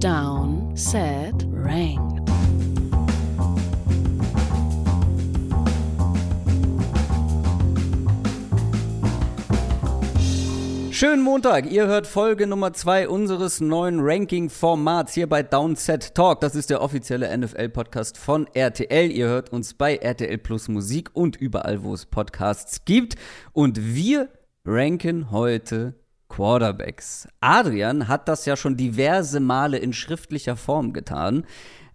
Down, Set, Ranked. Schönen Montag, ihr hört Folge Nummer 2 unseres neuen Ranking-Formats hier bei Downset Talk. Das ist der offizielle NFL-Podcast von RTL. Ihr hört uns bei RTL Plus Musik und überall, wo es Podcasts gibt. Und wir ranken heute Quarterbacks. Adrian hat das ja schon diverse Male in schriftlicher Form getan.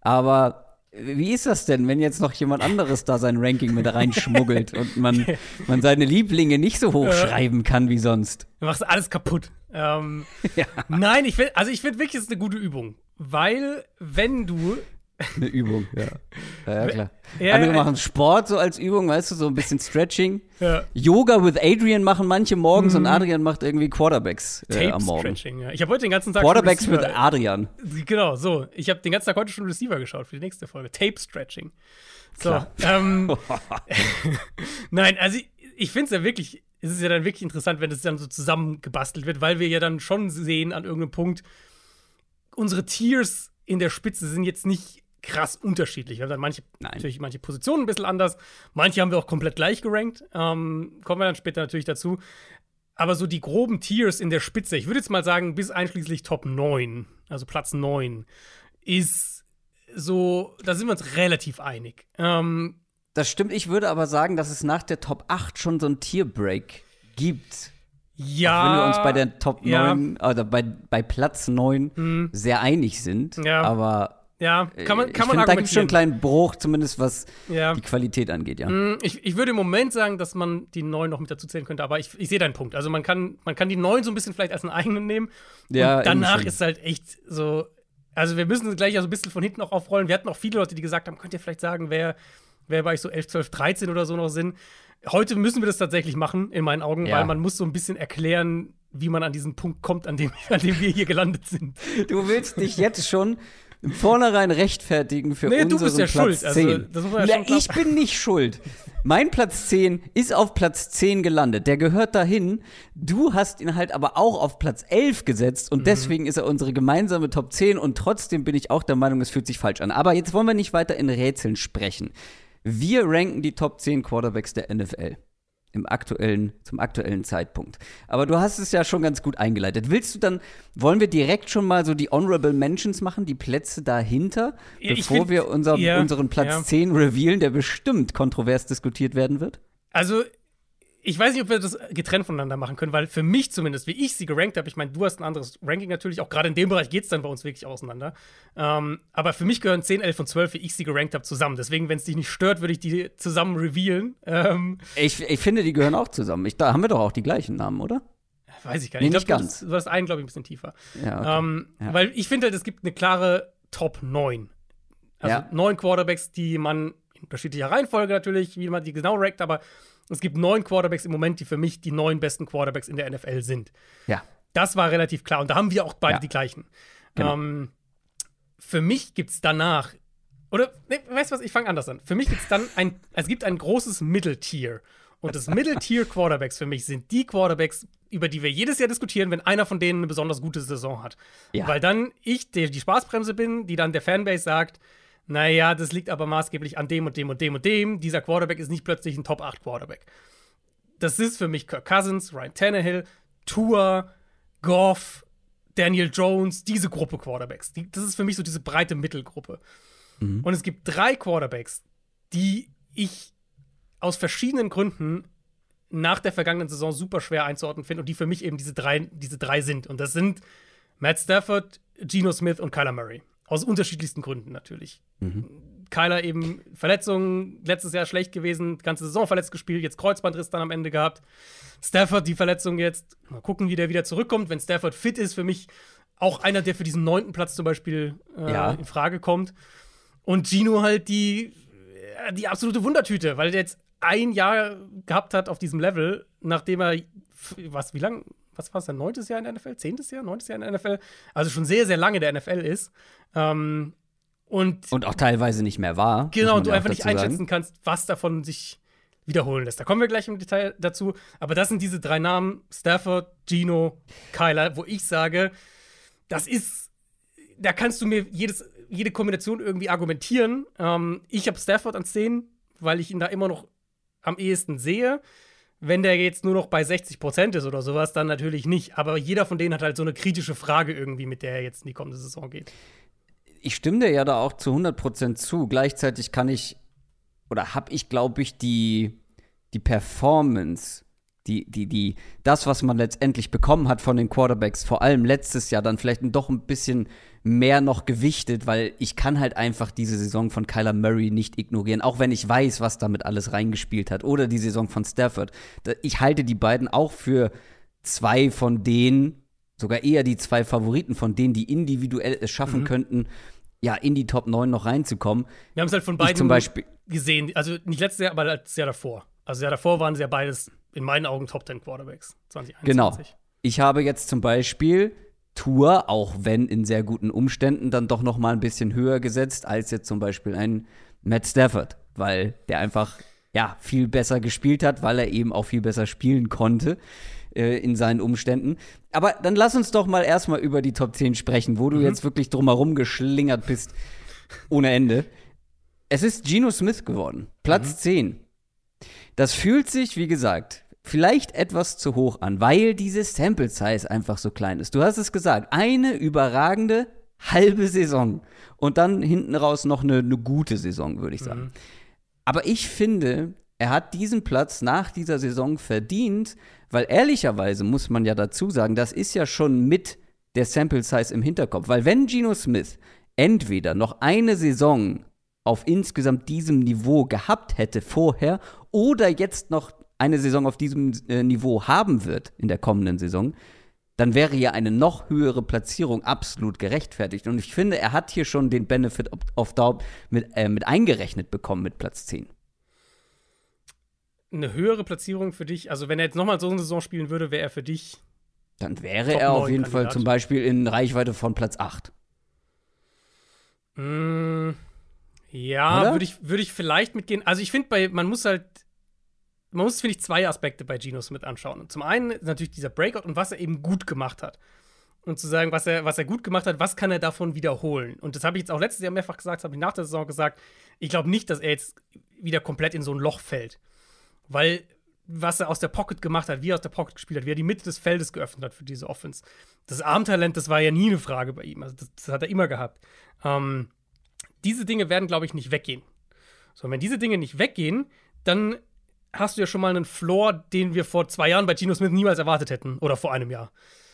Aber wie ist das denn, wenn jetzt noch jemand anderes da sein Ranking mit reinschmuggelt und man, man seine Lieblinge nicht so hochschreiben kann wie sonst? Du machst alles kaputt. Ähm, ja. Nein, ich find, also ich finde wirklich, es ist eine gute Übung. Weil, wenn du eine Übung, ja. Ja, ja klar. Ja, Andere machen Sport so als Übung, weißt du, so ein bisschen Stretching. Ja. Yoga with Adrian machen manche morgens mhm. und Adrian macht irgendwie Quarterbacks äh, am Morgen. Stretching, ja. Ich habe heute den ganzen Tag Quarterbacks mit Adrian. Genau, so. Ich habe den ganzen Tag heute schon Receiver geschaut für die nächste Folge. Tape Stretching. So. Ähm, Nein, also ich, ich finde es ja wirklich, es ist ja dann wirklich interessant, wenn es dann so zusammengebastelt wird, weil wir ja dann schon sehen an irgendeinem Punkt, unsere Tiers in der Spitze sind jetzt nicht krass unterschiedlich. Wir haben dann manche, natürlich manche Positionen ein bisschen anders. Manche haben wir auch komplett gleich gerankt. Ähm, kommen wir dann später natürlich dazu. Aber so die groben Tiers in der Spitze, ich würde jetzt mal sagen, bis einschließlich Top 9, also Platz 9, ist so, da sind wir uns relativ einig. Ähm, das stimmt, ich würde aber sagen, dass es nach der Top 8 schon so ein Tierbreak gibt. Ja. Auch wenn wir uns bei der Top 9, ja. oder bei, bei Platz 9 hm. sehr einig sind. Ja. Aber ja, kann man, kann ich man find, Da gibt es schon einen kleinen Bruch, zumindest was ja. die Qualität angeht, ja. Mm, ich, ich würde im Moment sagen, dass man die neuen noch mit dazu zählen könnte, aber ich, ich sehe deinen Punkt. Also man kann, man kann die neuen so ein bisschen vielleicht als einen eigenen nehmen. Ja, und danach ist halt echt so. Also wir müssen gleich ja so ein bisschen von hinten auch aufrollen. Wir hatten auch viele Leute, die gesagt haben, könnt ihr vielleicht sagen, wer, wer bei euch so 11, 12, 13 oder so noch sind. Heute müssen wir das tatsächlich machen, in meinen Augen, ja. weil man muss so ein bisschen erklären, wie man an diesen Punkt kommt, an dem, an dem wir hier gelandet sind. Du willst dich jetzt schon im Vornherein rechtfertigen für nee, unseren du bist ja Platz schuld. 10. Also, ja Na, ich bin nicht schuld. Mein Platz 10 ist auf Platz 10 gelandet. Der gehört dahin. Du hast ihn halt aber auch auf Platz 11 gesetzt und mhm. deswegen ist er unsere gemeinsame Top 10 und trotzdem bin ich auch der Meinung, es fühlt sich falsch an. Aber jetzt wollen wir nicht weiter in Rätseln sprechen. Wir ranken die Top 10 Quarterbacks der NFL im aktuellen, zum aktuellen Zeitpunkt. Aber du hast es ja schon ganz gut eingeleitet. Willst du dann, wollen wir direkt schon mal so die Honorable Mentions machen, die Plätze dahinter, ja, bevor find, wir unser, ja, unseren Platz ja. 10 revealen, der bestimmt kontrovers diskutiert werden wird? Also, ich weiß nicht, ob wir das getrennt voneinander machen können, weil für mich zumindest, wie ich sie gerankt habe, ich meine, du hast ein anderes Ranking natürlich, auch gerade in dem Bereich geht es dann bei uns wirklich auseinander. Ähm, aber für mich gehören 10, 11 und 12, wie ich sie gerankt habe, zusammen. Deswegen, wenn es dich nicht stört, würde ich die zusammen revealen. Ähm, ich, ich finde, die gehören auch zusammen. Ich, da haben wir doch auch die gleichen Namen, oder? Weiß ich gar nicht. Nee, nicht glaub, ganz. Du, du hast einen, glaube ich, ein bisschen tiefer. Ja, okay. ähm, ja. Weil ich finde halt, es gibt eine klare Top 9. Also ja. neun Quarterbacks, die man unterschiedlicher Reihenfolge natürlich, wie man die genau rankt, aber es gibt neun Quarterbacks im Moment, die für mich die neun besten Quarterbacks in der NFL sind. Ja. Das war relativ klar. Und da haben wir auch beide ja. die gleichen. Genau. Ähm, für mich gibt es danach, oder, ne, weißt du was, ich fange anders an. Für mich gibt es dann ein, es gibt ein großes Middle-Tier. Und das Middle-Tier-Quarterbacks für mich sind die Quarterbacks, über die wir jedes Jahr diskutieren, wenn einer von denen eine besonders gute Saison hat. Ja. Weil dann ich, der die Spaßbremse bin, die dann der Fanbase sagt, naja, das liegt aber maßgeblich an dem und dem und dem und dem. Dieser Quarterback ist nicht plötzlich ein Top 8 Quarterback. Das ist für mich Kirk Cousins, Ryan Tannehill, Tua, Goff, Daniel Jones, diese Gruppe Quarterbacks. Die, das ist für mich so diese breite Mittelgruppe. Mhm. Und es gibt drei Quarterbacks, die ich aus verschiedenen Gründen nach der vergangenen Saison super schwer einzuordnen finde und die für mich eben diese drei, diese drei sind. Und das sind Matt Stafford, Geno Smith und Kyler Murray. Aus unterschiedlichsten Gründen natürlich. Mhm. Kyler eben Verletzungen, letztes Jahr schlecht gewesen, ganze Saison verletzt gespielt, jetzt Kreuzbandriss dann am Ende gehabt. Stafford die Verletzung jetzt, mal gucken, wie der wieder zurückkommt. Wenn Stafford fit ist, für mich auch einer, der für diesen neunten Platz zum Beispiel äh, ja. in Frage kommt. Und Gino halt die, äh, die absolute Wundertüte, weil der jetzt ein Jahr gehabt hat auf diesem Level, nachdem er, was, wie lang? Was war es, sein neuntes Jahr in der NFL? Zehntes Jahr? Neuntes Jahr in der NFL? Also schon sehr, sehr lange der NFL ist. Ähm, und, und auch teilweise nicht mehr war. Genau, und du einfach nicht einschätzen sagen. kannst, was davon sich wiederholen lässt. Da kommen wir gleich im Detail dazu. Aber das sind diese drei Namen: Stafford, Gino, Kyler, wo ich sage, das ist da kannst du mir jedes, jede Kombination irgendwie argumentieren. Ähm, ich habe Stafford an 10, weil ich ihn da immer noch am ehesten sehe. Wenn der jetzt nur noch bei 60 Prozent ist oder sowas, dann natürlich nicht. Aber jeder von denen hat halt so eine kritische Frage irgendwie, mit der er jetzt in die kommende Saison geht. Ich stimme dir ja da auch zu 100 Prozent zu. Gleichzeitig kann ich oder habe ich, glaube ich, die, die Performance die, die, die, das, was man letztendlich bekommen hat von den Quarterbacks, vor allem letztes Jahr, dann vielleicht doch ein bisschen mehr noch gewichtet, weil ich kann halt einfach diese Saison von Kyler Murray nicht ignorieren, auch wenn ich weiß, was damit alles reingespielt hat. Oder die Saison von Stafford. Ich halte die beiden auch für zwei von denen, sogar eher die zwei Favoriten von denen, die individuell es schaffen mhm. könnten, ja, in die Top 9 noch reinzukommen. Wir haben es halt von beiden zum Beispiel gesehen, also nicht letztes Jahr, aber das Jahr davor. Also Jahr davor waren sie ja beides in meinen Augen Top 10 Quarterbacks 2021. Genau. Ich habe jetzt zum Beispiel Tour, auch wenn in sehr guten Umständen, dann doch noch mal ein bisschen höher gesetzt als jetzt zum Beispiel ein Matt Stafford, weil der einfach ja viel besser gespielt hat, weil er eben auch viel besser spielen konnte äh, in seinen Umständen. Aber dann lass uns doch mal erstmal über die Top 10 sprechen, wo du mhm. jetzt wirklich drumherum geschlingert bist ohne Ende. Es ist Geno Smith geworden, Platz mhm. 10. Das fühlt sich, wie gesagt, vielleicht etwas zu hoch an, weil diese Sample Size einfach so klein ist. Du hast es gesagt, eine überragende halbe Saison und dann hinten raus noch eine, eine gute Saison, würde ich sagen. Mhm. Aber ich finde, er hat diesen Platz nach dieser Saison verdient, weil ehrlicherweise muss man ja dazu sagen, das ist ja schon mit der Sample Size im Hinterkopf. Weil wenn Geno Smith entweder noch eine Saison auf insgesamt diesem Niveau gehabt hätte vorher oder jetzt noch eine Saison auf diesem äh, Niveau haben wird in der kommenden Saison, dann wäre ja eine noch höhere Platzierung absolut gerechtfertigt. Und ich finde, er hat hier schon den Benefit of Doubt mit, äh, mit eingerechnet bekommen mit Platz 10. Eine höhere Platzierung für dich, also wenn er jetzt nochmal so eine Saison spielen würde, wäre er für dich. Dann wäre er auf jeden Kandidat. Fall zum Beispiel in Reichweite von Platz 8. Mm, ja, würde ich, würd ich vielleicht mitgehen. Also ich finde, man muss halt man muss, finde ich, zwei Aspekte bei Geno Smith anschauen. Und zum einen ist natürlich dieser Breakout und was er eben gut gemacht hat. Und zu sagen, was er, was er gut gemacht hat, was kann er davon wiederholen? Und das habe ich jetzt auch letztes Jahr mehrfach gesagt, habe ich nach der Saison gesagt. Ich glaube nicht, dass er jetzt wieder komplett in so ein Loch fällt. Weil was er aus der Pocket gemacht hat, wie er aus der Pocket gespielt hat, wie er die Mitte des Feldes geöffnet hat für diese Offense. Das Armtalent, das war ja nie eine Frage bei ihm. Also das, das hat er immer gehabt. Ähm, diese Dinge werden, glaube ich, nicht weggehen. So, wenn diese Dinge nicht weggehen, dann hast du ja schon mal einen Floor, den wir vor zwei Jahren bei Geno Smith niemals erwartet hätten. Oder vor einem Jahr.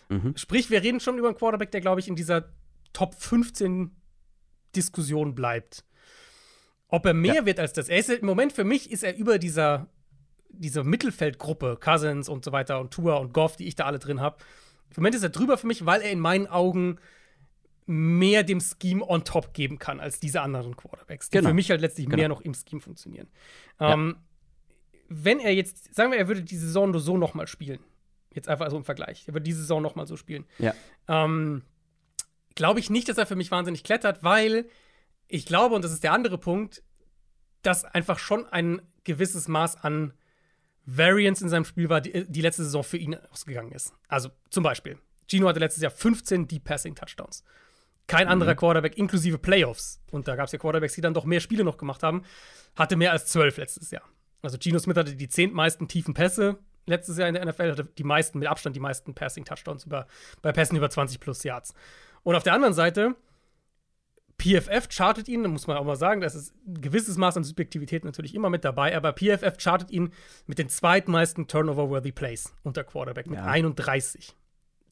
Mhm. Sprich, wir reden schon über einen Quarterback, der, glaube ich, in dieser Top 15 Diskussion bleibt. Ob er mehr ja. wird als das. Er ist im Moment für mich ist er über dieser, dieser Mittelfeldgruppe, Cousins und so weiter und Tour und Goff, die ich da alle drin habe. Im Moment ist er drüber für mich, weil er in meinen Augen mehr dem Scheme on top geben kann als diese anderen Quarterbacks, die genau. für mich halt letztlich genau. mehr noch im Scheme funktionieren. Ja. Ähm, wenn er jetzt, sagen wir, er würde die Saison nur so nochmal spielen, jetzt einfach so im Vergleich, er würde diese Saison nochmal so spielen, ja. ähm, glaube ich nicht, dass er für mich wahnsinnig klettert, weil ich glaube, und das ist der andere Punkt, dass einfach schon ein gewisses Maß an Variance in seinem Spiel war, die, die letzte Saison für ihn ausgegangen ist. Also zum Beispiel, Gino hatte letztes Jahr 15 Deep Passing Touchdowns. Kein mhm. anderer Quarterback, inklusive Playoffs, und da gab es ja Quarterbacks, die dann doch mehr Spiele noch gemacht haben, hatte mehr als 12 letztes Jahr. Also Geno Smith hatte die zehntmeisten tiefen Pässe letztes Jahr in der NFL, hatte die meisten, mit Abstand die meisten Passing-Touchdowns über, bei Pässen über 20 plus Yards. Und auf der anderen Seite, PFF chartet ihn, da muss man auch mal sagen, da ist ein gewisses Maß an Subjektivität natürlich immer mit dabei, aber PFF chartet ihn mit den zweitmeisten Turnover-worthy Plays unter Quarterback mit ja. 31.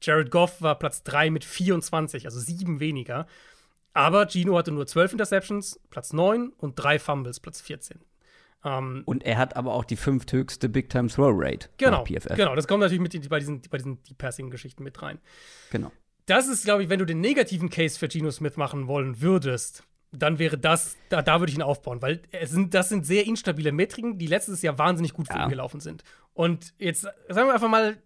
Jared Goff war Platz 3 mit 24, also sieben weniger. Aber Gino hatte nur 12 Interceptions, Platz 9 und drei Fumbles, Platz 14. Ähm, und er hat aber auch die fünfthöchste Big Time Throw Rate genau, PFF. Genau, das kommt natürlich mit bei diesen, bei diesen Deep Passing-Geschichten mit rein. Genau. Das ist, glaube ich, wenn du den negativen Case für Geno Smith machen wollen würdest, dann wäre das, da, da würde ich ihn aufbauen, weil es sind, das sind sehr instabile Metriken, die letztes Jahr wahnsinnig gut für ja. ihn gelaufen sind. Und jetzt sagen wir einfach mal,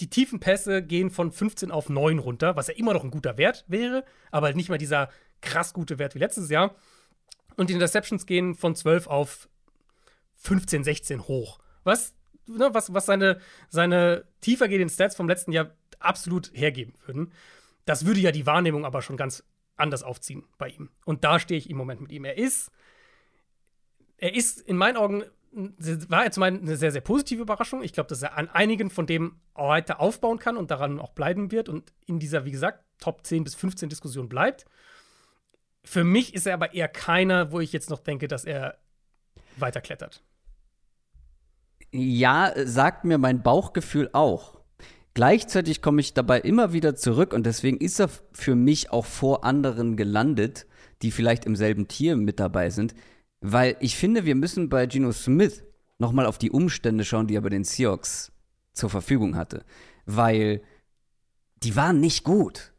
die tiefen Pässe gehen von 15 auf 9 runter, was ja immer noch ein guter Wert wäre, aber halt nicht mal dieser krass gute Wert wie letztes Jahr. Und die Interceptions gehen von 12 auf 15, 16 hoch. Was, ne, was, was seine, seine tiefer gehenden Stats vom letzten Jahr absolut hergeben würden. Das würde ja die Wahrnehmung aber schon ganz anders aufziehen bei ihm. Und da stehe ich im Moment mit ihm. Er ist, er ist in meinen Augen, war jetzt mal eine sehr, sehr positive Überraschung. Ich glaube, dass er an einigen von dem weiter aufbauen kann und daran auch bleiben wird und in dieser, wie gesagt, Top 10 bis 15 Diskussion bleibt. Für mich ist er aber eher keiner, wo ich jetzt noch denke, dass er weiterklettert. Ja, sagt mir mein Bauchgefühl auch. Gleichzeitig komme ich dabei immer wieder zurück und deswegen ist er für mich auch vor anderen gelandet, die vielleicht im selben Tier mit dabei sind, weil ich finde, wir müssen bei Geno Smith nochmal auf die Umstände schauen, die er bei den Seahawks zur Verfügung hatte, weil die waren nicht gut.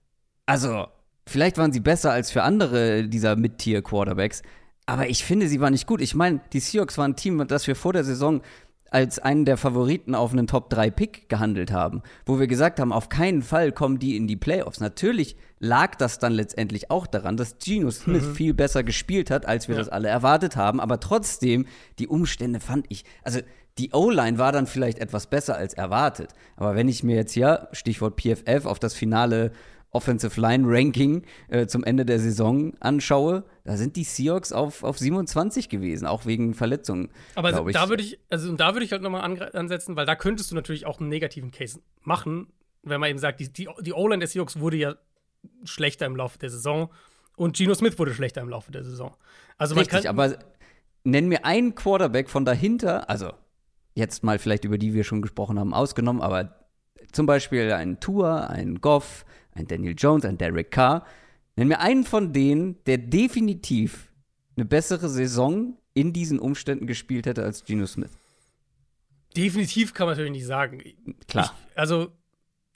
Also, vielleicht waren sie besser als für andere dieser Mid-Tier-Quarterbacks, aber ich finde, sie waren nicht gut. Ich meine, die Seahawks waren ein Team, das wir vor der Saison als einen der Favoriten auf einen Top-3-Pick gehandelt haben, wo wir gesagt haben, auf keinen Fall kommen die in die Playoffs. Natürlich lag das dann letztendlich auch daran, dass Geno Smith mhm. viel besser gespielt hat, als wir ja. das alle erwartet haben, aber trotzdem, die Umstände fand ich, also die O-Line war dann vielleicht etwas besser als erwartet, aber wenn ich mir jetzt hier, Stichwort PFF, auf das finale Offensive Line Ranking äh, zum Ende der Saison anschaue, da sind die Seahawks auf, auf 27 gewesen, auch wegen Verletzungen. Aber also, da würde ich, also da würde ich halt nochmal an, ansetzen, weil da könntest du natürlich auch einen negativen Case machen, wenn man eben sagt, die, die, die O-Line der Seahawks wurde ja schlechter im Laufe der Saison und Geno Smith wurde schlechter im Laufe der Saison. Also Richtig, kann, aber nenn mir einen Quarterback von dahinter, also jetzt mal vielleicht über die wir schon gesprochen haben, ausgenommen, aber zum Beispiel ein Tour, ein Goff, ein Daniel Jones, ein Derek Carr. Nenn mir einen von denen, der definitiv eine bessere Saison in diesen Umständen gespielt hätte als Geno Smith. Definitiv kann man natürlich nicht sagen. Klar. Ich, also.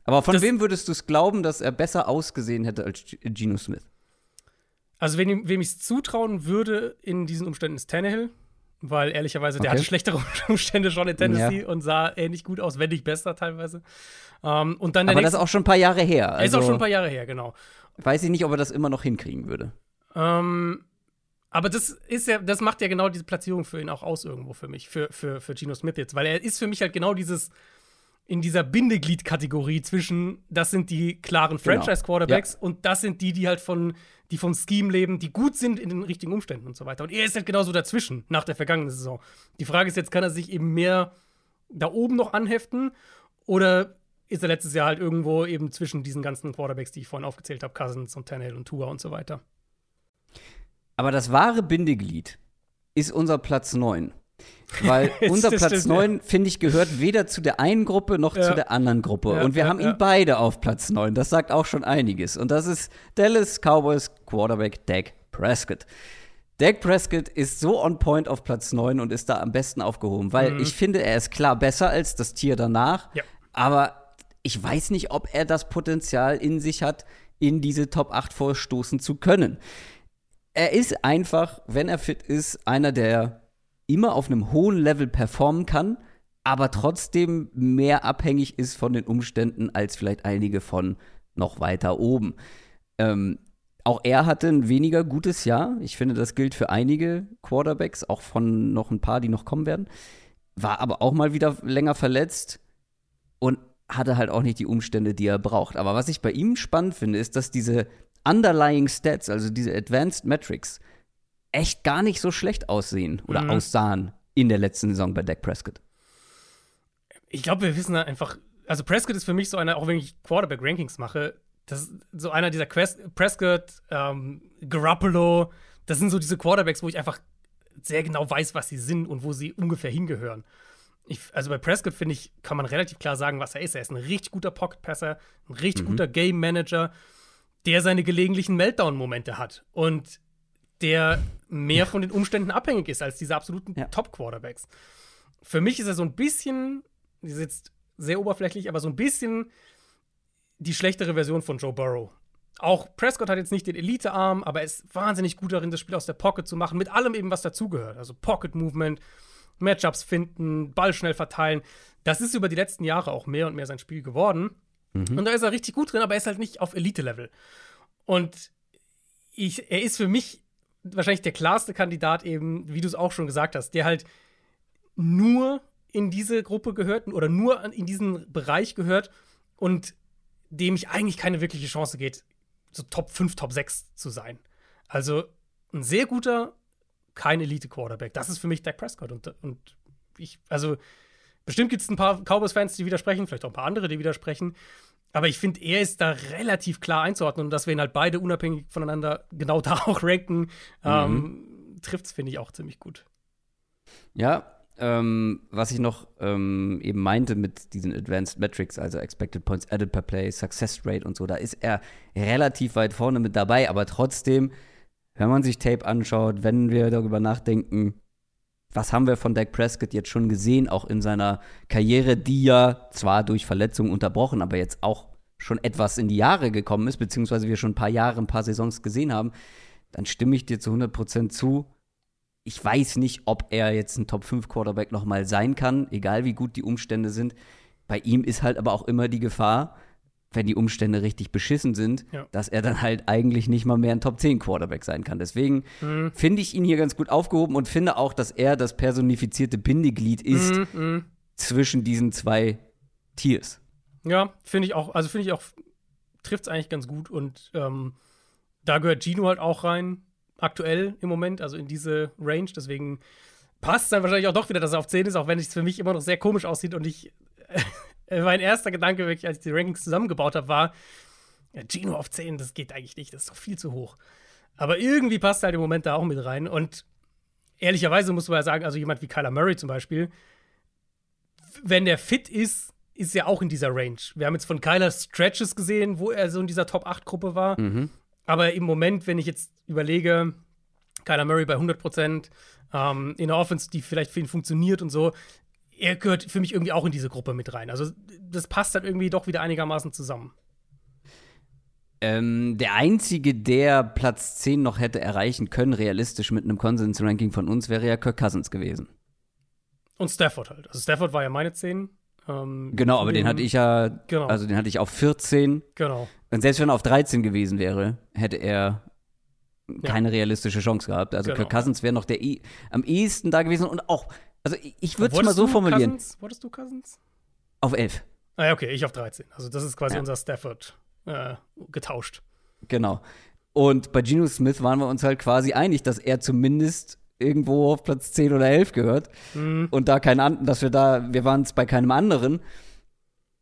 Aber von wem würdest du es glauben, dass er besser ausgesehen hätte als Geno Smith? Also, wem, wem ich es zutrauen würde in diesen Umständen ist Tannehill, weil ehrlicherweise okay. der hatte schlechtere Umstände schon in Tennessee ja. und sah ähnlich gut aus, wenn nicht besser teilweise. Um, ähm, und dann Aber das ist auch schon ein paar Jahre her. Also ist auch also schon ein paar Jahre her, genau. Weiß ich nicht, ob er das immer noch hinkriegen würde. Ähm, aber das ist ja, das macht ja genau diese Platzierung für ihn auch aus irgendwo für mich, für, für, für Gino Smith jetzt, weil er ist für mich halt genau dieses in dieser Bindeglied-Kategorie zwischen, das sind die klaren genau. Franchise-Quarterbacks ja. und das sind die, die halt von, die vom Scheme leben, die gut sind in den richtigen Umständen und so weiter. Und er ist halt genauso dazwischen nach der vergangenen Saison. Die Frage ist jetzt, kann er sich eben mehr da oben noch anheften oder ist er letztes Jahr halt irgendwo eben zwischen diesen ganzen Quarterbacks, die ich vorhin aufgezählt habe, Cousins und Tannehill und Tua und so weiter. Aber das wahre Bindeglied ist unser Platz 9. Weil unser Platz stimmt, 9, ja. finde ich, gehört weder zu der einen Gruppe noch ja. zu der anderen Gruppe. Ja, und wir haben ihn beide auf Platz 9. Das sagt auch schon einiges. Und das ist Dallas Cowboys Quarterback Dak Prescott. Dak Prescott ist so on point auf Platz 9 und ist da am besten aufgehoben, weil mhm. ich finde, er ist klar besser als das Tier danach. Aber ich weiß nicht, ob er das Potenzial in sich hat, in diese Top 8 vorstoßen zu können. Er ist einfach, wenn er fit ist, einer, der immer auf einem hohen Level performen kann, aber trotzdem mehr abhängig ist von den Umständen als vielleicht einige von noch weiter oben. Ähm, auch er hatte ein weniger gutes Jahr. Ich finde, das gilt für einige Quarterbacks, auch von noch ein paar, die noch kommen werden. War aber auch mal wieder länger verletzt. Und hatte halt auch nicht die Umstände, die er braucht. Aber was ich bei ihm spannend finde, ist, dass diese underlying Stats, also diese Advanced Metrics, echt gar nicht so schlecht aussehen oder mhm. aussahen in der letzten Saison bei Dak Prescott. Ich glaube, wir wissen einfach, also Prescott ist für mich so einer, auch wenn ich Quarterback-Rankings mache, das ist so einer dieser Quest Prescott, ähm, Garoppolo, das sind so diese Quarterbacks, wo ich einfach sehr genau weiß, was sie sind und wo sie ungefähr hingehören ich, also bei Prescott finde ich, kann man relativ klar sagen, was er ist. Er ist ein richtig guter Pocket-Passer, ein richtig mhm. guter Game-Manager, der seine gelegentlichen Meltdown-Momente hat und der mehr von den Umständen abhängig ist als diese absoluten ja. Top-Quarterbacks. Für mich ist er so ein bisschen, die ist jetzt sehr oberflächlich, aber so ein bisschen die schlechtere Version von Joe Burrow. Auch Prescott hat jetzt nicht den Elite-Arm, aber er ist wahnsinnig gut darin, das Spiel aus der Pocket zu machen, mit allem eben, was dazugehört. Also Pocket-Movement, Matchups finden, Ball schnell verteilen. Das ist über die letzten Jahre auch mehr und mehr sein Spiel geworden. Mhm. Und da ist er richtig gut drin, aber er ist halt nicht auf Elite-Level. Und ich, er ist für mich wahrscheinlich der klarste Kandidat eben, wie du es auch schon gesagt hast, der halt nur in diese Gruppe gehört oder nur in diesen Bereich gehört und dem ich eigentlich keine wirkliche Chance geht, so Top 5, Top 6 zu sein. Also ein sehr guter, kein Elite-Quarterback. Das ist für mich Dak Prescott. Und, und ich, also bestimmt gibt es ein paar Cowboys-Fans, die widersprechen, vielleicht auch ein paar andere, die widersprechen. Aber ich finde, er ist da relativ klar einzuordnen und dass wir ihn halt beide unabhängig voneinander genau da auch ranken, ähm, mhm. ähm, trifft es, finde ich, auch ziemlich gut. Ja, ähm, was ich noch ähm, eben meinte mit diesen Advanced Metrics, also Expected Points Added per Play, Success Rate und so, da ist er relativ weit vorne mit dabei, aber trotzdem, wenn man sich Tape anschaut, wenn wir darüber nachdenken, was haben wir von Dak Prescott jetzt schon gesehen, auch in seiner Karriere, die ja zwar durch Verletzungen unterbrochen, aber jetzt auch schon etwas in die Jahre gekommen ist, beziehungsweise wir schon ein paar Jahre, ein paar Saisons gesehen haben, dann stimme ich dir zu 100% zu. Ich weiß nicht, ob er jetzt ein Top-5-Quarterback nochmal sein kann, egal wie gut die Umstände sind. Bei ihm ist halt aber auch immer die Gefahr, wenn die Umstände richtig beschissen sind, ja. dass er dann halt eigentlich nicht mal mehr ein Top 10 Quarterback sein kann. Deswegen mhm. finde ich ihn hier ganz gut aufgehoben und finde auch, dass er das personifizierte Bindeglied ist mhm, mhm. zwischen diesen zwei Tiers. Ja, finde ich auch, also finde ich auch, trifft es eigentlich ganz gut und ähm, da gehört Gino halt auch rein, aktuell im Moment, also in diese Range, deswegen passt es dann wahrscheinlich auch doch wieder, dass er auf 10 ist, auch wenn es für mich immer noch sehr komisch aussieht und ich mein erster Gedanke, wirklich, als ich die Rankings zusammengebaut habe, war, ja, Gino auf 10, das geht eigentlich nicht, das ist doch viel zu hoch. Aber irgendwie passt er halt im Moment da auch mit rein. Und ehrlicherweise muss man ja sagen, also jemand wie Kyler Murray zum Beispiel, wenn der fit ist, ist er auch in dieser Range. Wir haben jetzt von Kyler Stretches gesehen, wo er so in dieser Top 8-Gruppe war. Mhm. Aber im Moment, wenn ich jetzt überlege, Kyler Murray bei 100 Prozent, ähm, in der Offense, die vielleicht für ihn funktioniert und so, er gehört für mich irgendwie auch in diese Gruppe mit rein. Also das passt dann irgendwie doch wieder einigermaßen zusammen. Ähm, der einzige, der Platz 10 noch hätte erreichen können, realistisch mit einem Konsens-Ranking von uns, wäre ja Kirk Cousins gewesen. Und Stafford halt. Also Stafford war ja meine 10. Ähm, genau, aber den hatte ich ja, genau. also den hatte ich auf 14. Genau. Und selbst wenn er auf 13 gewesen wäre, hätte er keine ja. realistische Chance gehabt. Also genau. Kirk Cousins wäre noch der e am ehesten da gewesen und auch also ich würde es mal so formulieren. Cousins? Wolltest du Cousins? Auf 11. Ah ja, okay, ich auf 13. Also das ist quasi ja. unser Stafford äh, getauscht. Genau. Und bei Geno Smith waren wir uns halt quasi einig, dass er zumindest irgendwo auf Platz 10 oder 11 gehört. Mhm. Und da kein anderen, dass wir da, wir waren es bei keinem anderen.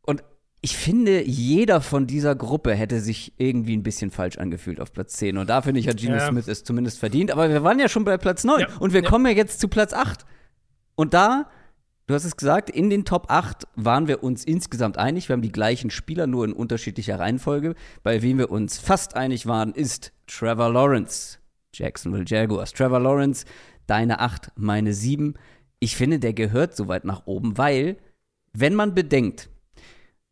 Und ich finde, jeder von dieser Gruppe hätte sich irgendwie ein bisschen falsch angefühlt auf Platz 10. Und da finde ich, hat Geno ja. Smith es zumindest verdient. Aber wir waren ja schon bei Platz 9. Ja. Und wir kommen ja jetzt zu Platz 8. Und da, du hast es gesagt, in den Top 8 waren wir uns insgesamt einig. Wir haben die gleichen Spieler, nur in unterschiedlicher Reihenfolge. Bei wem wir uns fast einig waren, ist Trevor Lawrence, Jacksonville Jaguars. Trevor Lawrence, deine 8, meine 7. Ich finde, der gehört so weit nach oben, weil, wenn man bedenkt,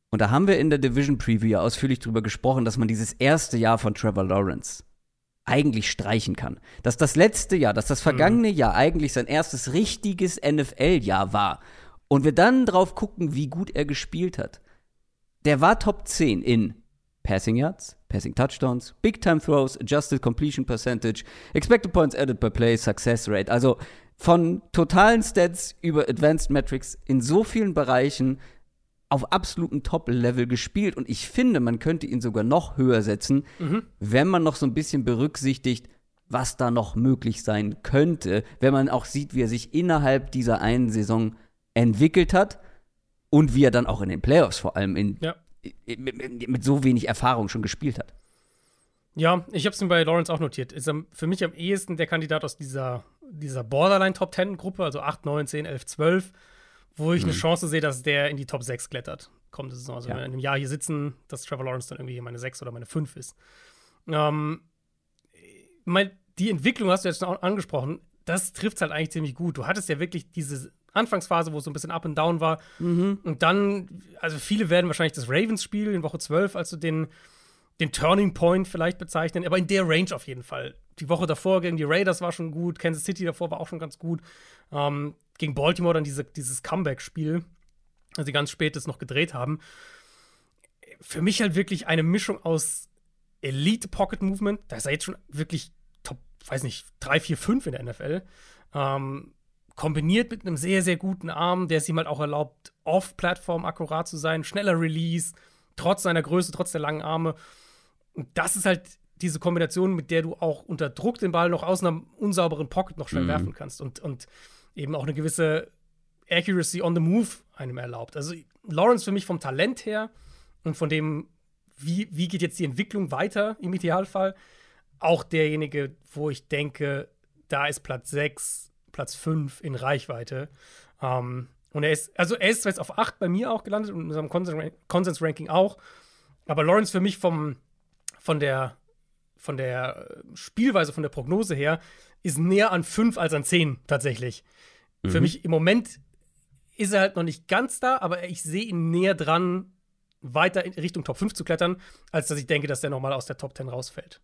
und da haben wir in der Division Preview ausführlich drüber gesprochen, dass man dieses erste Jahr von Trevor Lawrence eigentlich streichen kann. Dass das letzte Jahr, dass das vergangene mhm. Jahr eigentlich sein erstes richtiges NFL-Jahr war und wir dann drauf gucken, wie gut er gespielt hat. Der war Top 10 in Passing Yards, Passing Touchdowns, Big Time Throws, Adjusted Completion Percentage, Expected Points Added per Play, Success Rate. Also von totalen Stats über Advanced Metrics in so vielen Bereichen auf absolutem Top-Level gespielt und ich finde, man könnte ihn sogar noch höher setzen, mhm. wenn man noch so ein bisschen berücksichtigt, was da noch möglich sein könnte, wenn man auch sieht, wie er sich innerhalb dieser einen Saison entwickelt hat und wie er dann auch in den Playoffs vor allem in, ja. mit, mit, so wenig Erfahrung schon gespielt hat. Ja, ich habe es mir bei Lawrence auch notiert. Ist für mich am ehesten der Kandidat aus dieser, dieser Borderline Top 10 Gruppe, also 8, 9, 10, 11, 12 wo ich mhm. eine Chance sehe, dass der in die Top 6 klettert. Kommende Saison. Also, ja. wenn wir in einem Jahr hier sitzen, dass Trevor Lawrence dann irgendwie meine 6 oder meine 5 ist. Ähm, mein, die Entwicklung hast du jetzt schon angesprochen. Das trifft es halt eigentlich ziemlich gut. Du hattest ja wirklich diese Anfangsphase, wo es so ein bisschen up and down war. Mhm. Und dann, also viele werden wahrscheinlich das Ravens-Spiel in Woche 12, also den, den Turning Point vielleicht bezeichnen, aber in der Range auf jeden Fall. Die Woche davor gegen die Raiders war schon gut, Kansas City davor war auch schon ganz gut. Ähm, gegen Baltimore dann diese, dieses Comeback-Spiel, das sie ganz spät das noch gedreht haben. Für mich halt wirklich eine Mischung aus Elite Pocket Movement, da ist er jetzt schon wirklich Top, weiß nicht, 3, 4, 5 in der NFL. Ähm, kombiniert mit einem sehr, sehr guten Arm, der es ihm halt auch erlaubt, off-Plattform akkurat zu sein, schneller Release, trotz seiner Größe, trotz der langen Arme. Und das ist halt diese Kombination, mit der du auch unter Druck den Ball noch aus einer unsauberen Pocket noch schnell Mhm. werfen kannst und, und eben auch eine gewisse Accuracy on the Move einem erlaubt. Also Lawrence für mich vom Talent her und von dem, wie, wie geht jetzt die Entwicklung weiter im Idealfall, auch derjenige, wo ich denke, da ist Platz 6, Platz 5 in Reichweite. Ähm, und er ist, also er ist jetzt auf 8 bei mir auch gelandet und in unserem Konsens- Konsens-Ranking auch, aber Lawrence für mich vom, von der, von der äh, Spielweise, von der Prognose her, ist näher an 5 als an 10 tatsächlich. Für mich im Moment ist er halt noch nicht ganz da, aber ich sehe ihn näher dran, weiter in Richtung Top 5 zu klettern, als dass ich denke, dass der nochmal aus der Top 10 rausfällt.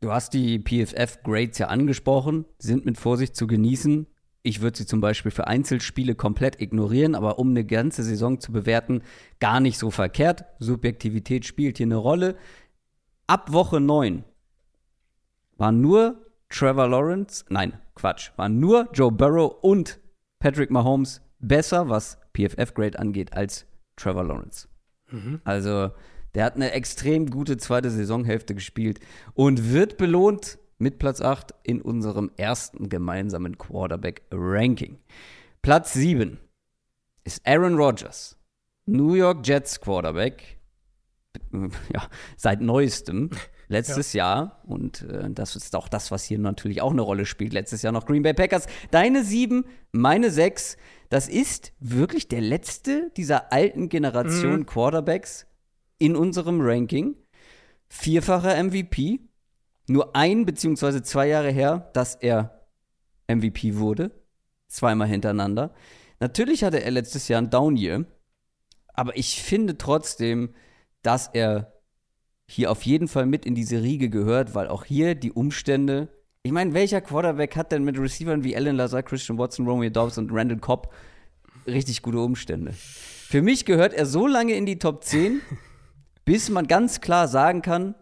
Du hast die PFF-Grades ja angesprochen, sind mit Vorsicht zu genießen. Ich würde sie zum Beispiel für Einzelspiele komplett ignorieren, aber um eine ganze Saison zu bewerten, gar nicht so verkehrt. Subjektivität spielt hier eine Rolle. Ab Woche 9 war nur Trevor Lawrence, nein, Quatsch, waren nur Joe Burrow und Patrick Mahomes besser, was PFF-Grade angeht, als Trevor Lawrence. Also, der hat eine extrem gute zweite Saisonhälfte gespielt und wird belohnt mit Platz 8 in unserem ersten gemeinsamen Quarterback-Ranking. Platz 7 ist Aaron Rodgers, New York Jets Quarterback, ja, seit neuestem, letztes Jahr. Und äh, das ist auch das, was hier natürlich auch eine Rolle spielt. Letztes Jahr noch Green Bay Packers. Deine sieben, meine sechs. Das ist wirklich der letzte dieser alten Generation Quarterbacks in unserem Ranking. Vierfacher MVP. Nur ein beziehungsweise zwei Jahre her, dass er MVP wurde. Zweimal hintereinander. Natürlich hatte er letztes Jahr ein Down Year. Aber ich finde trotzdem, dass er hier auf jeden Fall mit in diese Riege gehört, weil auch hier die Umstände. Ich meine, welcher Quarterback hat denn mit Receivern wie Alan Lazar, Christian Watson, Romeo Dobbs und Randall Cobb richtig gute Umstände? Für mich gehört er so lange in die Top 10, bis man ganz klar sagen kann,